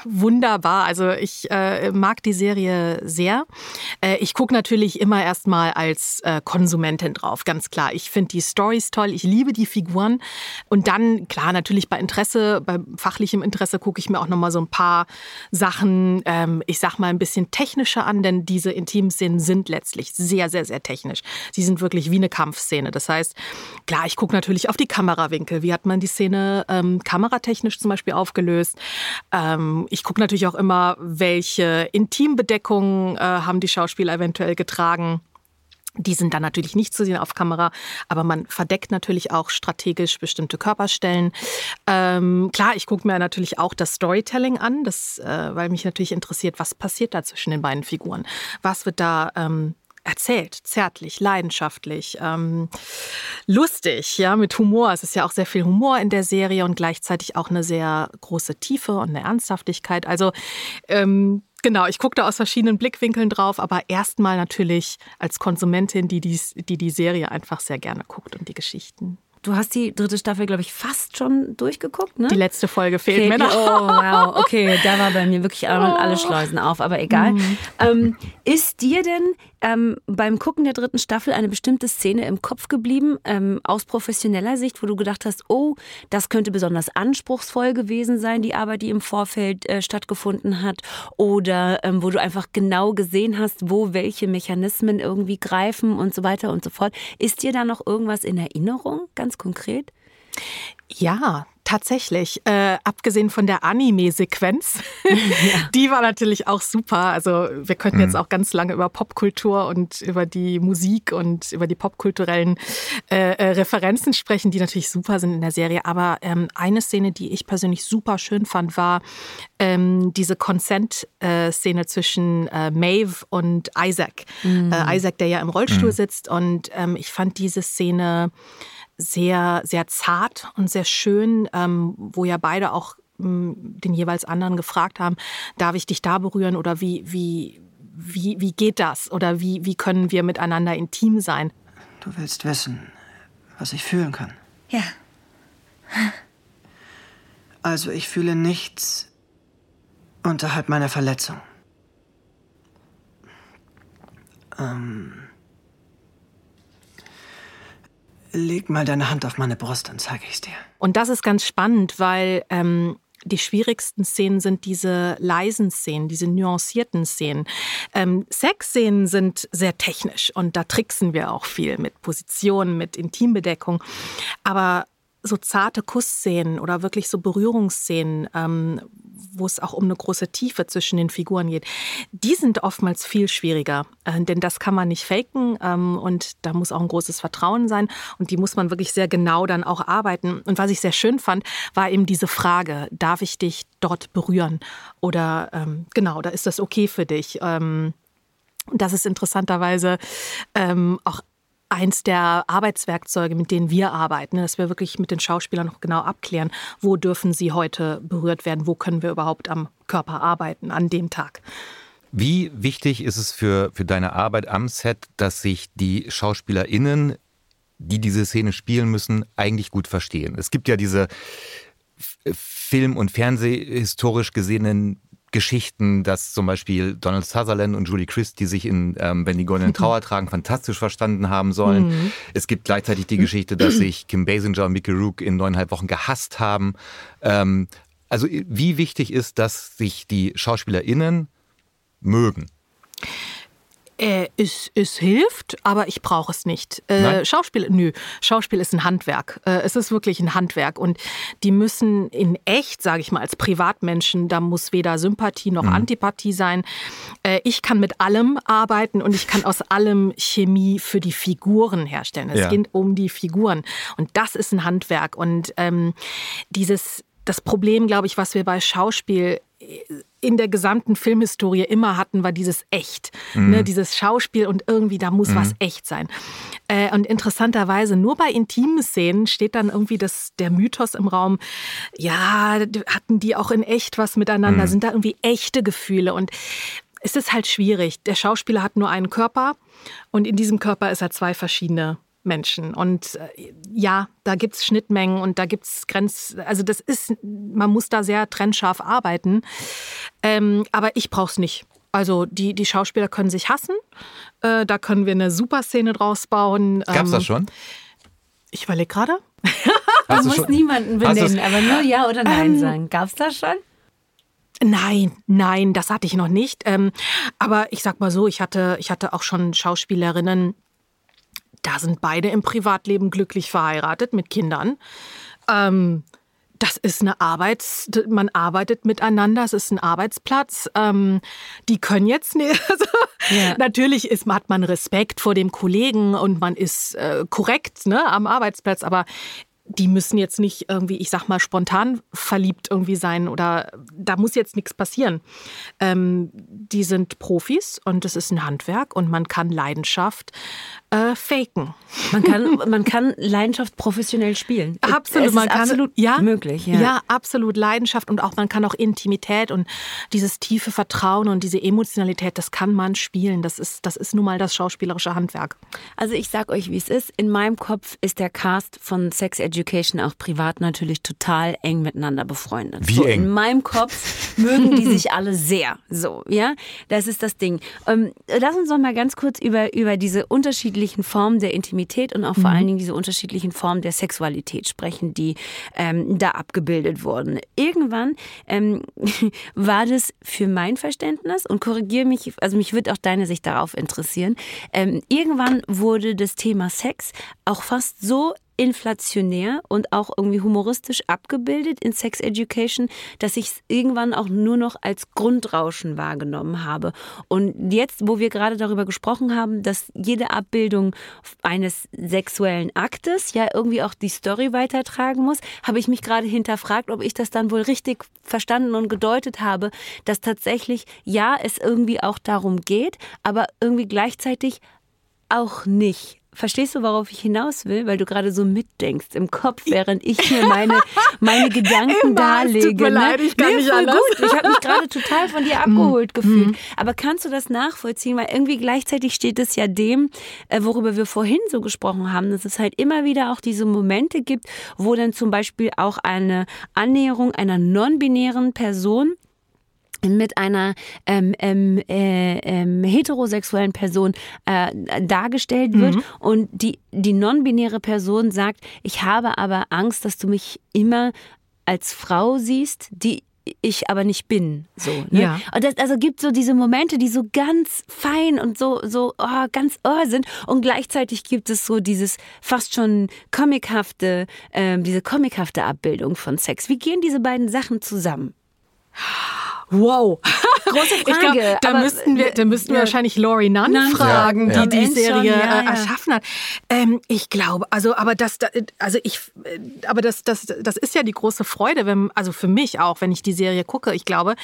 Speaker 5: wunderbar. Also ich äh, mag die Serie sehr. Äh, ich gucke natürlich immer erstmal als äh, Konsumentin drauf, ganz klar. Ich finde die Stories toll, ich liebe die Figuren. Und dann, klar, natürlich bei Interesse, bei fachlichem Interesse gucke ich mir auch nochmal so ein paar Sachen, ähm, ich sag mal, ein bisschen technischer an, denn diese Intimszenen sind letztlich sehr, sehr, sehr technisch. Sie sind wirklich wie eine Kampfszene. Das heißt, klar, ich gucke natürlich auf die Kamerawinkel. Wie hat man die Szene ähm, kameratechnisch zum Beispiel aufgelöst? Ähm, ich gucke natürlich auch immer, welche Intimbedeckungen äh, haben die Schauspieler eventuell getragen. Die sind dann natürlich nicht zu sehen auf Kamera, aber man verdeckt natürlich auch strategisch bestimmte Körperstellen. Ähm, klar, ich gucke mir natürlich auch das Storytelling an, das, äh, weil mich natürlich interessiert, was passiert da zwischen den beiden Figuren. Was wird da ähm, erzählt, zärtlich, leidenschaftlich, ähm, lustig, ja, mit Humor. Es ist ja auch sehr viel Humor in der Serie und gleichzeitig auch eine sehr große Tiefe und eine Ernsthaftigkeit. Also ähm, Genau, ich gucke da aus verschiedenen Blickwinkeln drauf, aber erstmal natürlich als Konsumentin, die die, die die Serie einfach sehr gerne guckt und die Geschichten.
Speaker 1: Du hast die dritte Staffel, glaube ich, fast schon durchgeguckt, ne?
Speaker 5: Die letzte Folge fehlt, fehlt mir noch.
Speaker 1: Oh, wow. Okay, da war bei mir wirklich alle Schleusen auf, aber egal. Mhm. Ähm, ist dir denn ähm, beim Gucken der dritten Staffel eine bestimmte Szene im Kopf geblieben, ähm, aus professioneller Sicht, wo du gedacht hast, oh, das könnte besonders anspruchsvoll gewesen sein, die Arbeit, die im Vorfeld äh, stattgefunden hat? Oder ähm, wo du einfach genau gesehen hast, wo welche Mechanismen irgendwie greifen und so weiter und so fort. Ist dir da noch irgendwas in Erinnerung, ganz ganz konkret?
Speaker 5: Ja, tatsächlich. Äh, abgesehen von der Anime-Sequenz, ja. die war natürlich auch super. Also wir könnten mhm. jetzt auch ganz lange über Popkultur und über die Musik und über die popkulturellen äh, äh, Referenzen sprechen, die natürlich super sind in der Serie. Aber ähm, eine Szene, die ich persönlich super schön fand, war ähm, diese Consent-Szene zwischen äh, Maeve und Isaac. Mhm. Äh, Isaac, der ja im Rollstuhl mhm. sitzt. Und ähm, ich fand diese Szene sehr, sehr zart und sehr schön, ähm, wo ja beide auch ähm, den jeweils anderen gefragt haben, darf ich dich da berühren oder wie, wie, wie, wie geht das oder wie, wie können wir miteinander intim sein?
Speaker 6: Du willst wissen, was ich fühlen kann.
Speaker 3: Ja.
Speaker 6: Also ich fühle nichts unterhalb meiner Verletzung. Ähm, Leg mal deine Hand auf meine Brust, dann zeige ich's dir.
Speaker 5: Und das ist ganz spannend, weil ähm, die schwierigsten Szenen sind diese leisen Szenen, diese nuancierten Szenen. Ähm, Sexszenen sind sehr technisch und da tricksen wir auch viel mit Positionen, mit Intimbedeckung. Aber so zarte Kussszenen oder wirklich so Berührungsszenen, ähm, wo es auch um eine große Tiefe zwischen den Figuren geht, die sind oftmals viel schwieriger. Äh, denn das kann man nicht faken ähm, und da muss auch ein großes Vertrauen sein und die muss man wirklich sehr genau dann auch arbeiten. Und was ich sehr schön fand, war eben diese Frage, darf ich dich dort berühren? Oder ähm, genau, da ist das okay für dich? Ähm, das ist interessanterweise ähm, auch eins der Arbeitswerkzeuge, mit denen wir arbeiten, dass wir wirklich mit den Schauspielern noch genau abklären, wo dürfen sie heute berührt werden, wo können wir überhaupt am Körper arbeiten an dem Tag.
Speaker 2: Wie wichtig ist es für, für deine Arbeit am Set, dass sich die SchauspielerInnen, die diese Szene spielen müssen, eigentlich gut verstehen? Es gibt ja diese Film- und Fernsehhistorisch gesehenen Geschichten, dass zum Beispiel Donald Sutherland und Julie Christie sich in ähm, Wenn die goldenen Trauer tragen fantastisch verstanden haben sollen. Mhm. Es gibt gleichzeitig die Geschichte, dass sich Kim Basinger und Mickey Rook in neuneinhalb Wochen gehasst haben. Ähm, also wie wichtig ist, dass sich die SchauspielerInnen mögen?
Speaker 5: Äh, es, es hilft, aber ich brauche es nicht. Äh, Schauspiel, nö. Schauspiel ist ein Handwerk. Äh, es ist wirklich ein Handwerk. Und die müssen in echt, sage ich mal, als Privatmenschen, da muss weder Sympathie noch mhm. Antipathie sein. Äh, ich kann mit allem arbeiten und ich kann aus allem Chemie für die Figuren herstellen. Es ja. geht um die Figuren. Und das ist ein Handwerk. Und ähm, dieses, das Problem, glaube ich, was wir bei Schauspiel in der gesamten Filmhistorie immer hatten, war dieses echt. Mhm. Ne, dieses Schauspiel und irgendwie, da muss mhm. was echt sein. Äh, und interessanterweise, nur bei intimen Szenen steht dann irgendwie das, der Mythos im Raum, ja, hatten die auch in echt was miteinander, mhm. sind da irgendwie echte Gefühle. Und es ist halt schwierig. Der Schauspieler hat nur einen Körper und in diesem Körper ist er zwei verschiedene Menschen. Und äh, ja, da gibt es Schnittmengen und da gibt es Grenz. Also das ist, man muss da sehr trennscharf arbeiten. Ähm, aber ich brauche es nicht. Also die, die Schauspieler können sich hassen. Äh, da können wir eine super Szene draus bauen.
Speaker 2: Gab's ähm, das schon?
Speaker 5: Ich überlege gerade.
Speaker 1: du musst niemanden benennen, aber nur Ja oder Nein ähm, sagen. Gab's das schon?
Speaker 5: Nein, nein, das hatte ich noch nicht. Ähm, aber ich sag mal so, ich hatte, ich hatte auch schon Schauspielerinnen, da sind beide im Privatleben glücklich verheiratet mit Kindern. Ähm, das ist eine Arbeits, man arbeitet miteinander, es ist ein Arbeitsplatz. Ähm, die können jetzt nicht. Also, ja. Natürlich ist, hat man Respekt vor dem Kollegen und man ist äh, korrekt ne, am Arbeitsplatz, aber die müssen jetzt nicht irgendwie, ich sag mal, spontan verliebt irgendwie sein oder da muss jetzt nichts passieren. Ähm, die sind Profis und es ist ein Handwerk und man kann Leidenschaft äh, faken.
Speaker 1: Man kann, man kann Leidenschaft professionell spielen.
Speaker 5: Absolut,
Speaker 1: es man kann, absolut
Speaker 5: ja,
Speaker 1: möglich.
Speaker 5: Ja. ja, absolut Leidenschaft und auch man kann auch Intimität und dieses tiefe Vertrauen und diese Emotionalität, das kann man spielen. Das ist, das ist nun mal das schauspielerische Handwerk.
Speaker 1: Also ich sag euch, wie es ist. In meinem Kopf ist der Cast von Sex Education auch privat natürlich total eng miteinander befreundet.
Speaker 2: Wie so, eng?
Speaker 1: In meinem Kopf mögen die sich alle sehr. So, ja, das ist das Ding. Ähm, lass uns noch mal ganz kurz über, über diese unterschiedlichen Formen der Intimität und auch vor mhm. allen Dingen diese unterschiedlichen Formen der Sexualität sprechen, die ähm, da abgebildet wurden. Irgendwann ähm, war das für mein Verständnis und korrigiere mich, also mich wird auch deine Sicht darauf interessieren. Ähm, irgendwann wurde das Thema Sex auch fast so inflationär und auch irgendwie humoristisch abgebildet in Sex Education, dass ich es irgendwann auch nur noch als Grundrauschen wahrgenommen habe. Und jetzt, wo wir gerade darüber gesprochen haben, dass jede Abbildung eines sexuellen Aktes ja irgendwie auch die Story weitertragen muss, habe ich mich gerade hinterfragt, ob ich das dann wohl richtig verstanden und gedeutet habe, dass tatsächlich ja es irgendwie auch darum geht, aber irgendwie gleichzeitig auch nicht. Verstehst du, worauf ich hinaus will? Weil du gerade so mitdenkst im Kopf, während ich mir meine, meine Gedanken darlege. Tut
Speaker 5: mir ne? leid, ich kann nee, nicht voll anders.
Speaker 1: gut. Ich habe mich gerade total von dir abgeholt mm. gefühlt. Mm. Aber kannst du das nachvollziehen? Weil irgendwie gleichzeitig steht es ja dem, äh, worüber wir vorhin so gesprochen haben, dass es halt immer wieder auch diese Momente gibt, wo dann zum Beispiel auch eine Annäherung einer non-binären Person mit einer ähm, ähm, äh, ähm, heterosexuellen Person äh, dargestellt wird
Speaker 5: Mhm.
Speaker 1: und die, die non-binäre Person sagt, ich habe aber Angst, dass du mich immer als Frau siehst, die ich aber nicht bin. So, ne?
Speaker 5: Ja.
Speaker 1: Und das also gibt so diese Momente, die so ganz fein und so, so oh, ganz oh sind. Und gleichzeitig gibt es so dieses fast schon comichafte, ähm, diese comichafte Abbildung von Sex. Wie gehen diese beiden Sachen zusammen?
Speaker 5: Wow.
Speaker 1: Große
Speaker 5: Ich
Speaker 1: Frage.
Speaker 5: glaub, da müssten wir, da müssten wir
Speaker 1: Ja.
Speaker 5: wahrscheinlich Laurie Nunn
Speaker 1: Nunn
Speaker 5: fragen, die
Speaker 1: Ja.
Speaker 5: die
Speaker 1: Ende
Speaker 5: Serie
Speaker 1: ja,
Speaker 5: äh,
Speaker 1: ja.
Speaker 5: erschaffen hat. Ähm, ich glaube, also, aber das, da- also ich, aber das, das, das ist ja die große Freude, wenn, also für mich auch, wenn ich die Serie gucke. Ich glaube,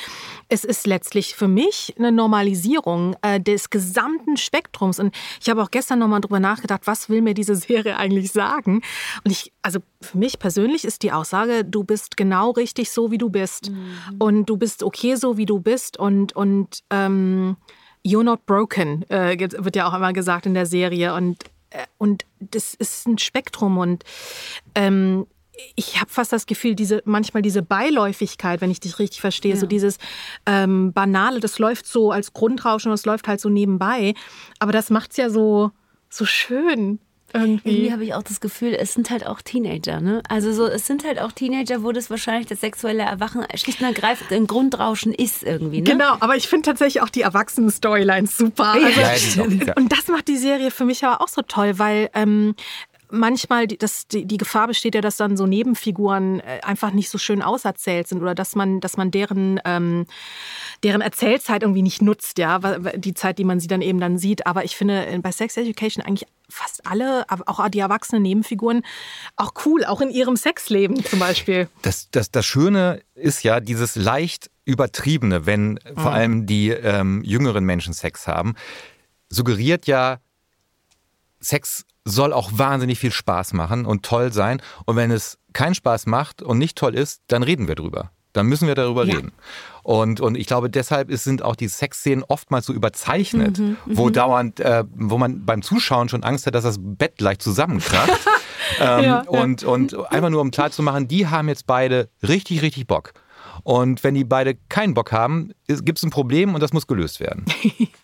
Speaker 5: es ist letztlich für mich eine Normalisierung äh, des gesamten Spektrums. Und ich habe auch gestern nochmal drüber nachgedacht, was will mir diese Serie eigentlich sagen? Und ich, also für mich persönlich ist die Aussage, du bist genau richtig so, wie du bist. Und du bist okay so, wie du bist. Und, und ähm, you're not broken, äh, wird ja auch immer gesagt in der Serie. Und, äh, und das ist ein Spektrum. Und ähm, ich habe fast das Gefühl, diese manchmal diese Beiläufigkeit, wenn ich dich richtig verstehe, so dieses ähm, banale, das läuft so als Grundrauschen und das läuft halt so nebenbei. Aber das macht's ja so so schön irgendwie.
Speaker 1: Irgendwie habe ich auch das Gefühl, es sind halt auch Teenager, ne? Also so, es sind halt auch Teenager, wo das wahrscheinlich das sexuelle Erwachen schlicht und ergreifend ein Grundrauschen ist irgendwie, ne?
Speaker 5: Genau, aber ich finde tatsächlich auch die Erwachsenen-Storylines super. Also,
Speaker 2: Ja, auch-.
Speaker 5: Und das macht die Serie für mich aber auch so toll, weil ähm, manchmal die, das, die, die Gefahr besteht ja, dass dann so Nebenfiguren äh, einfach nicht so schön auserzählt sind oder dass man, dass man deren, ähm, deren Erzählzeit irgendwie nicht nutzt, ja, die Zeit, die man sie dann eben dann sieht. Aber ich finde äh, bei Sex Education eigentlich fast alle, auch die erwachsenen Nebenfiguren, auch cool, auch in ihrem Sexleben zum Beispiel.
Speaker 2: Das, das, das Schöne ist ja dieses leicht übertriebene, wenn vor allem die ähm, jüngeren Menschen Sex haben, suggeriert ja, Sex soll auch wahnsinnig viel Spaß machen und toll sein. Und wenn es keinen Spaß macht und nicht toll ist, dann reden wir drüber. Dann müssen wir darüber
Speaker 1: Ja.
Speaker 2: reden. Und, und ich glaube, deshalb ist, sind auch die Sexszenen oftmals so überzeichnet, wo dauernd, äh, wo man beim Zuschauen schon Angst hat, dass das Bett gleich zusammenkracht. ähm,
Speaker 5: Ja.
Speaker 2: und, und einfach nur um klarzumachen, die haben jetzt beide richtig, richtig Bock. Und wenn die beide keinen Bock haben, gibt es ein Problem und das muss gelöst werden.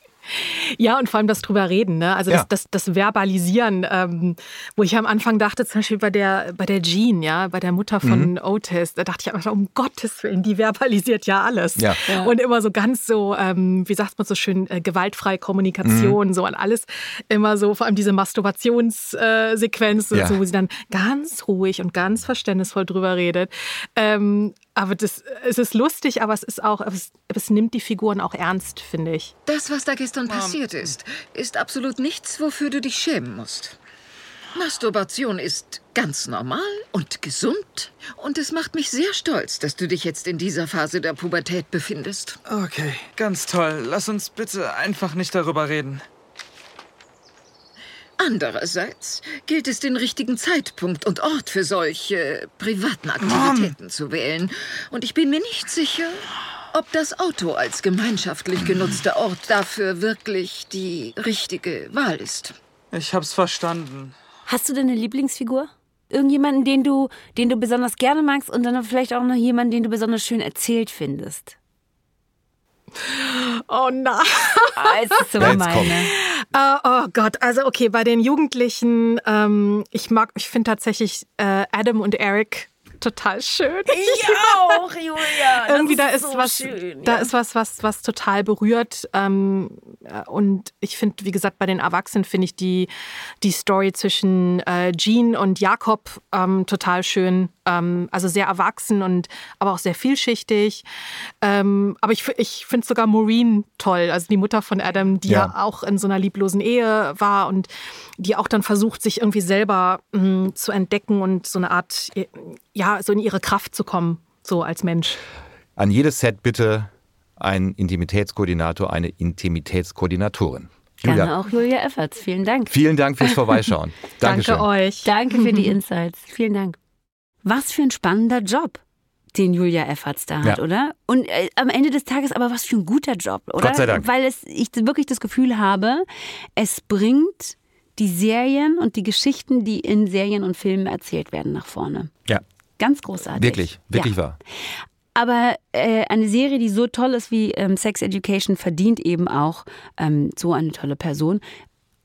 Speaker 5: Ja, und vor allem das drüber reden, ne? Also
Speaker 2: Ja.
Speaker 5: das, das, das Verbalisieren, ähm, wo ich am Anfang dachte, zum Beispiel bei der, bei der Jean, ja, bei der Mutter von
Speaker 2: Mhm.
Speaker 5: Otis, da dachte ich einfach, um Gottes Willen, die verbalisiert ja alles.
Speaker 2: Ja.
Speaker 1: Ja.
Speaker 5: Und immer so ganz so, ähm, wie sagt man so schön, äh, gewaltfreie Kommunikation,
Speaker 2: Mhm.
Speaker 5: so an alles. Immer so, vor allem diese Masturbationssequenz,
Speaker 2: Ja.
Speaker 5: so, wo sie dann ganz ruhig und ganz verständnisvoll drüber redet. Ähm, aber das, es ist lustig, aber es ist auch, es, es nimmt die Figuren auch ernst, finde ich.
Speaker 7: Das, was da gestern passiert ist, ist absolut nichts, wofür du dich schämen musst. Masturbation ist ganz normal und gesund. Und es macht mich sehr stolz, dass du dich jetzt in dieser Phase der Pubertät befindest.
Speaker 8: Okay, ganz toll. Lass uns bitte einfach nicht darüber reden.
Speaker 7: Andererseits gilt es, den richtigen Zeitpunkt und Ort für solche privaten Aktivitäten zu wählen. Und ich bin mir nicht sicher, ob das Auto als gemeinschaftlich genutzter Ort dafür wirklich die richtige Wahl ist.
Speaker 8: Ich hab's verstanden.
Speaker 1: Hast du denn eine Lieblingsfigur? Irgendjemanden, den du, den du besonders gerne magst und dann vielleicht auch noch jemanden, den du besonders schön erzählt findest?
Speaker 5: Oh nein.
Speaker 1: Ah, es ist so gemein,
Speaker 5: Oh, oh Gott, also okay, bei den Jugendlichen, ähm, ich mag, ich finde tatsächlich äh, Adam und Eric total schön.
Speaker 1: Ich auch, Julia.
Speaker 5: Irgendwie da
Speaker 1: Das
Speaker 5: ist
Speaker 1: so
Speaker 5: was,
Speaker 1: schön,
Speaker 5: da
Speaker 1: ja.
Speaker 5: ist was, was, was total berührt. Ähm, äh, und ich finde, wie gesagt, bei den Erwachsenen finde ich die, die Story zwischen äh, Jean und Jakob ähm, total schön. Ähm, also sehr erwachsen und aber auch sehr vielschichtig. Aber ich, ich finde sogar Maureen toll, also die Mutter von Adam, die ja.
Speaker 2: Ja.
Speaker 5: auch in so einer lieblosen Ehe war und die auch dann versucht, sich irgendwie selber mh, zu entdecken und so eine Art, äh, ja, so in ihre Kraft zu kommen, so als Mensch.
Speaker 2: An jedes Set bitte ein Intimitätskoordinator, eine Intimitätskoordinatorin.
Speaker 1: Gerne auch Julia Efferts. Vielen Dank.
Speaker 2: Vielen Dank fürs Vorbeischauen.
Speaker 5: Danke euch.
Speaker 1: Danke für die Insights. Vielen Dank. Was für ein spannender Job, den Julia Efferts da hat,
Speaker 2: Ja.
Speaker 1: oder? Und äh, am Ende des Tages aber was für ein guter Job, oder?
Speaker 2: Gott sei Dank.
Speaker 1: Weil es, ich wirklich das Gefühl habe, es bringt die Serien und die Geschichten, die in Serien und Filmen erzählt werden, nach vorne.
Speaker 2: Ja,
Speaker 1: Ganz großartig.
Speaker 2: wirklich, wirklich
Speaker 1: ja.
Speaker 2: wahr.
Speaker 1: Aber äh, eine Serie, die so toll ist wie ähm, Sex Education, verdient eben auch ähm, so eine tolle Person.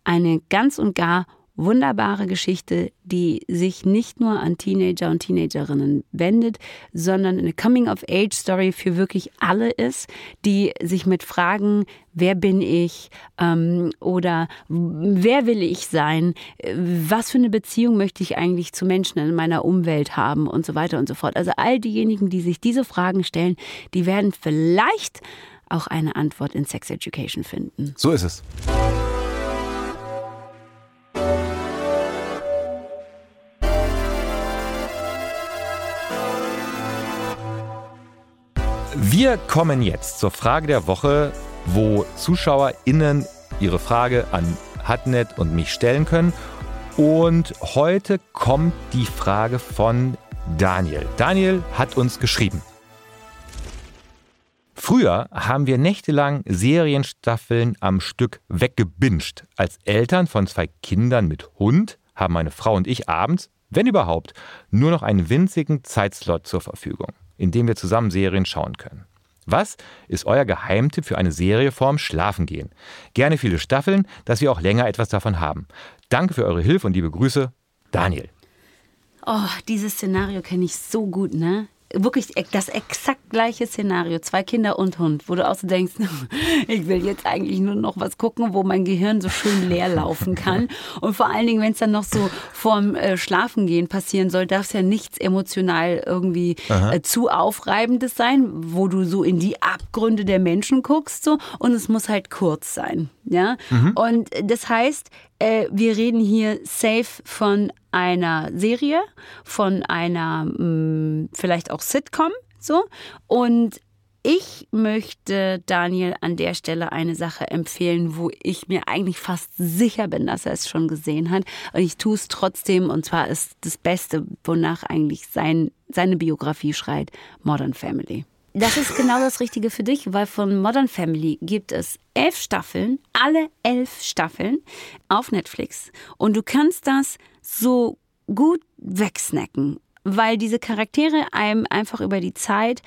Speaker 1: Eine ganz und gar wunderbare Geschichte, die sich nicht nur an Teenager und Teenagerinnen wendet, sondern eine Coming-of-Age-Story für wirklich alle ist, die sich mit Fragen, wer bin ich ähm, oder wer will ich sein, was für eine Beziehung möchte ich eigentlich zu Menschen in meiner Umwelt haben und so weiter und so fort. Also all diejenigen, die sich diese Fragen stellen, die werden vielleicht auch eine Antwort in Sex Education finden.
Speaker 2: So ist es. Wir kommen jetzt zur Frage der Woche, wo ZuschauerInnen ihre Frage an Hatnet und mich stellen können. Und heute kommt die Frage von Daniel. Daniel hat uns geschrieben. Früher haben wir nächtelang Serienstaffeln am Stück weggebinged. Als Eltern von zwei Kindern mit Hund haben meine Frau und ich abends, wenn überhaupt, nur noch einen winzigen Zeitslot zur Verfügung in dem wir zusammen Serien schauen können. Was ist euer Geheimtipp für eine Serie vorm Schlafengehen? Gerne viele Staffeln, dass wir auch länger etwas davon haben. Danke für eure Hilfe und liebe Grüße, Daniel.
Speaker 1: Oh, dieses Szenario kenne ich so gut, ne? Wirklich das exakt gleiche Szenario, zwei Kinder und Hund, wo du auch so denkst, ich will jetzt eigentlich nur noch was gucken, wo mein Gehirn so schön leer laufen kann. Und vor allen Dingen, wenn es dann noch so vorm äh, Schlafengehen passieren soll, darf es ja nichts emotional irgendwie äh, zu aufreibendes sein, wo du so in die Abgründe der Menschen guckst so und es muss halt kurz sein, ja. Mhm. Und das heißt, äh, wir reden hier safe von einer Serie, von einer mh, mm, vielleicht auch Sitcom, so. Und ich möchte Daniel an der Stelle eine Sache empfehlen, wo ich mir eigentlich fast sicher bin, dass er es schon gesehen hat. Und ich tue es trotzdem. Und zwar ist das Beste, wonach eigentlich sein, seine Biografie schreit, Modern Family. Das ist genau das Richtige für dich, weil von Modern Family gibt es elf Staffeln, alle elf Staffeln auf Netflix. Und du kannst das so gut wegsnacken, weil diese Charaktere einem einfach über die Zeit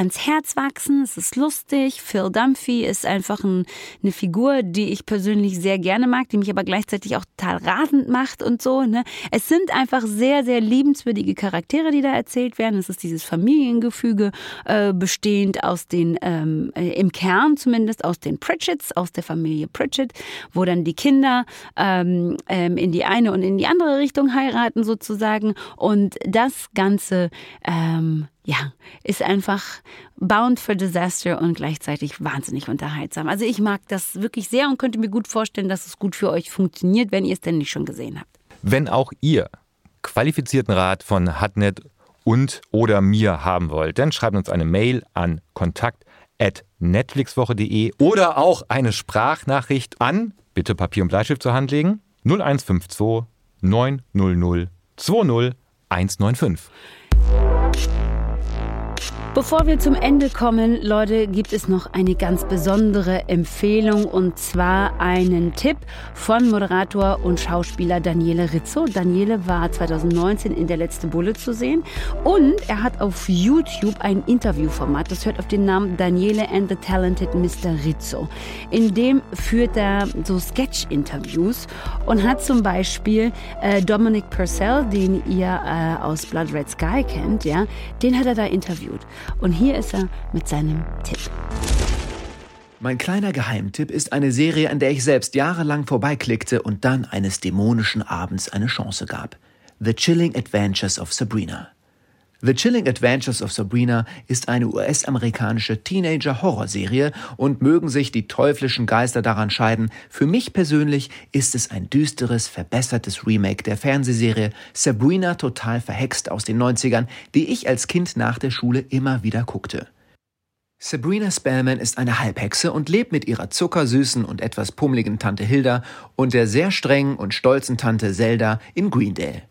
Speaker 1: ans Herz wachsen. Es ist lustig. Phil Dunphy ist einfach ein, eine Figur, die ich persönlich sehr gerne mag, die mich aber gleichzeitig auch total rasend macht und so. Ne? Es sind einfach sehr, sehr liebenswürdige Charaktere, die da erzählt werden. Es ist dieses Familiengefüge äh, bestehend aus den, ähm, äh, im Kern zumindest, aus den Pritchett's, aus der Familie Pritchett, wo dann die Kinder ähm, ähm, in die eine und in die andere Richtung heiraten sozusagen. Und das Ganze ähm, ja, ist einfach bound for disaster und gleichzeitig wahnsinnig unterhaltsam. Also ich mag das wirklich sehr und könnte mir gut vorstellen, dass es gut für euch funktioniert, wenn ihr es denn nicht schon gesehen habt.
Speaker 2: Wenn auch ihr qualifizierten Rat von Hatnet und oder mir haben wollt, dann schreibt uns eine Mail an kontakt@netflixwoche.de oder auch eine Sprachnachricht an bitte Papier und Bleistift zur Hand legen 0152 900 20 195.
Speaker 1: Bevor wir zum Ende kommen, Leute, gibt es noch eine ganz besondere Empfehlung und zwar einen Tipp von Moderator und Schauspieler Daniele Rizzo. Daniele war 2019 in der letzte Bulle zu sehen und er hat auf YouTube ein Interviewformat, das hört auf den Namen Daniele and the Talented Mr. Rizzo. In dem führt er so Sketch-Interviews und hat zum Beispiel äh, Dominic Purcell, den ihr äh, aus Blood Red Sky kennt, ja, den hat er da interviewt. Und hier ist er mit seinem Tipp.
Speaker 9: Mein kleiner Geheimtipp ist eine Serie, an der ich selbst jahrelang vorbeiklickte und dann eines dämonischen Abends eine Chance gab. The Chilling Adventures of Sabrina. The Chilling Adventures of Sabrina ist eine US-amerikanische Teenager-Horrorserie und mögen sich die teuflischen Geister daran scheiden. Für mich persönlich ist es ein düsteres, verbessertes Remake der Fernsehserie Sabrina total verhext aus den 90ern, die ich als Kind nach der Schule immer wieder guckte. Sabrina Spellman ist eine Halbhexe und lebt mit ihrer zuckersüßen und etwas pummeligen Tante Hilda und der sehr strengen und stolzen Tante Zelda in Greendale.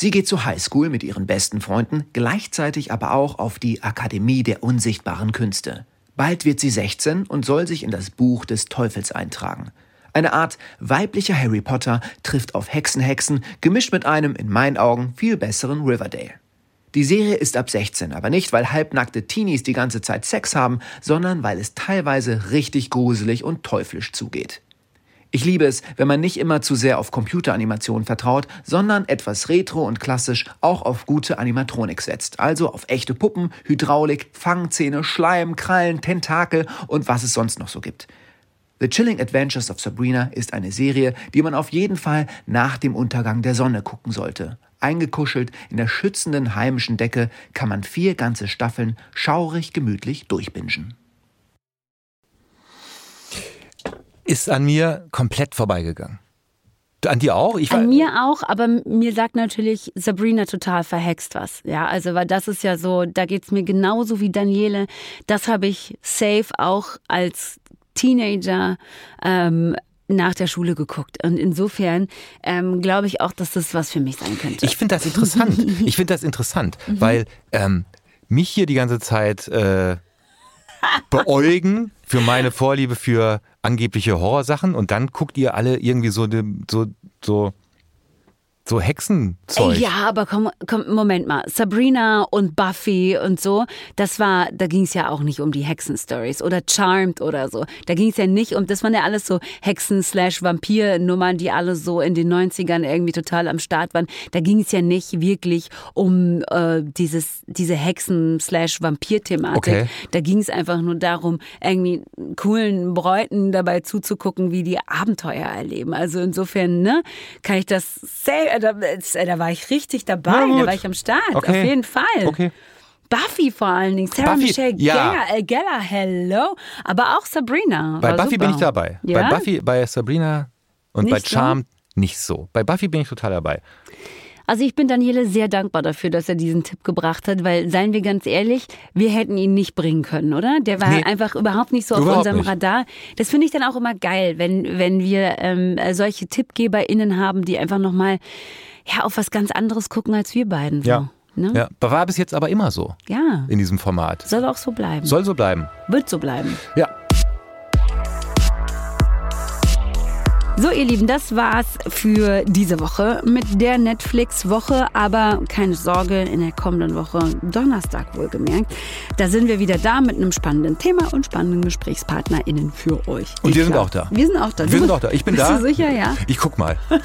Speaker 9: Sie geht zur Highschool mit ihren besten Freunden, gleichzeitig aber auch auf die Akademie der unsichtbaren Künste. Bald wird sie 16 und soll sich in das Buch des Teufels eintragen. Eine Art weiblicher Harry Potter trifft auf Hexenhexen, gemischt mit einem in meinen Augen viel besseren Riverdale. Die Serie ist ab 16, aber nicht, weil halbnackte Teenies die ganze Zeit Sex haben, sondern weil es teilweise richtig gruselig und teuflisch zugeht. Ich liebe es, wenn man nicht immer zu sehr auf Computeranimationen vertraut, sondern etwas retro und klassisch auch auf gute Animatronik setzt. Also auf echte Puppen, Hydraulik, Fangzähne, Schleim, Krallen, Tentakel und was es sonst noch so gibt. The Chilling Adventures of Sabrina ist eine Serie, die man auf jeden Fall nach dem Untergang der Sonne gucken sollte. Eingekuschelt in der schützenden heimischen Decke kann man vier ganze Staffeln schaurig gemütlich durchbingen.
Speaker 2: Ist an mir komplett vorbeigegangen. An dir auch?
Speaker 1: Ich An mir auch, aber mir sagt natürlich Sabrina total verhext was. Ja, also, weil das ist ja so, da geht es mir genauso wie Daniele. Das habe ich safe auch als Teenager ähm, nach der Schule geguckt. Und insofern ähm, glaube ich auch, dass das was für mich sein könnte.
Speaker 2: Ich finde das interessant. ich finde das interessant, mhm. weil ähm, mich hier die ganze Zeit äh, beäugen für meine Vorliebe für angebliche Horrorsachen und dann guckt ihr alle irgendwie so, so, so so Hexenzeug.
Speaker 1: Ja, aber komm, komm, Moment mal. Sabrina und Buffy und so, das war, da ging es ja auch nicht um die Hexenstories oder Charmed oder so. Da ging es ja nicht um, das waren ja alles so Hexen-Vampir-Nummern, die alle so in den 90ern irgendwie total am Start waren. Da ging es ja nicht wirklich um äh, dieses, diese Hexen-Vampir-Thematik. Okay. Da ging es einfach nur darum, irgendwie coolen Bräuten dabei zuzugucken, wie die Abenteuer erleben. Also insofern, ne, kann ich das sehr da, da war ich richtig dabei, da war ich am Start, okay. auf jeden Fall. Okay. Buffy vor allen Dingen, Sarah Buffy, Michelle ja. Gellar, äh, Gellar, hello, aber auch Sabrina.
Speaker 2: Bei Buffy super. bin ich dabei. Ja? Bei Buffy, bei Sabrina und nicht bei Charm so? nicht so. Bei Buffy bin ich total dabei.
Speaker 1: Also ich bin Daniele sehr dankbar dafür, dass er diesen Tipp gebracht hat, weil seien wir ganz ehrlich, wir hätten ihn nicht bringen können, oder? Der war nee, einfach überhaupt nicht so auf unserem nicht. Radar. Das finde ich dann auch immer geil, wenn, wenn wir ähm, solche TippgeberInnen haben, die einfach nochmal ja, auf was ganz anderes gucken als wir beiden. So.
Speaker 2: Ja. Ne? Ja, war bis jetzt aber immer so.
Speaker 1: Ja.
Speaker 2: In diesem Format.
Speaker 1: Soll auch so bleiben.
Speaker 2: Soll so bleiben.
Speaker 1: Wird so bleiben.
Speaker 2: Ja.
Speaker 1: So, ihr Lieben, das war's für diese Woche mit der Netflix-Woche. Aber keine Sorge, in der kommenden Woche, Donnerstag wohlgemerkt, da sind wir wieder da mit einem spannenden Thema und spannenden GesprächspartnerInnen für euch.
Speaker 2: Und wir sind auch da.
Speaker 1: Wir sind auch da.
Speaker 2: Wir sind auch da. Ich bin
Speaker 1: bist
Speaker 2: da.
Speaker 1: Bist du sicher, ja?
Speaker 2: Ich guck mal.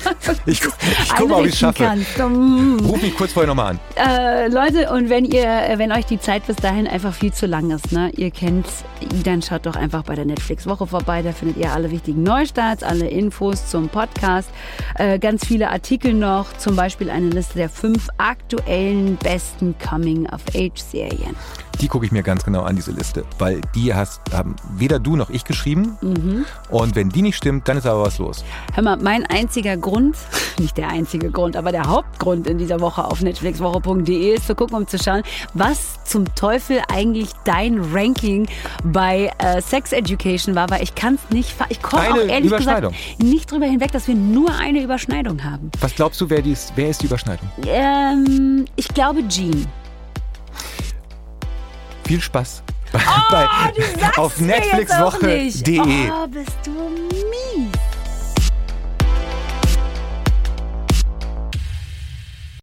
Speaker 2: Ich guck, ich guck mal, ob ich es schaffe. Ruf mich kurz vorher nochmal an.
Speaker 1: Äh, Leute, und wenn ihr, wenn euch die Zeit bis dahin einfach viel zu lang ist, ne, ihr kennt's, dann schaut doch einfach bei der Netflix-Woche vorbei. Da findet ihr alle wichtigen Neustarts, alle Infos Infos zum Podcast, äh, ganz viele Artikel noch, zum Beispiel eine Liste der fünf aktuellen besten Coming-of-Age-Serien.
Speaker 2: Die gucke ich mir ganz genau an, diese Liste, weil die hast, haben weder du noch ich geschrieben. Mhm. Und wenn die nicht stimmt, dann ist aber was los.
Speaker 1: Hör mal, mein einziger Grund, nicht der einzige Grund, aber der Hauptgrund in dieser Woche auf netflixwoche.de ist zu gucken, um zu schauen, was zum Teufel eigentlich dein Ranking bei äh, Sex Education war, weil ich kann es nicht, ich komme auch ehrlich gesagt nicht drüber hinweg, dass wir nur eine Überschneidung haben.
Speaker 2: Was glaubst du, wer, die ist, wer ist die Überschneidung?
Speaker 1: Ähm, ich glaube Jean
Speaker 2: viel Spaß
Speaker 1: oh,
Speaker 2: bei, auf netflixwoche.de.
Speaker 1: Oh, bist du mies.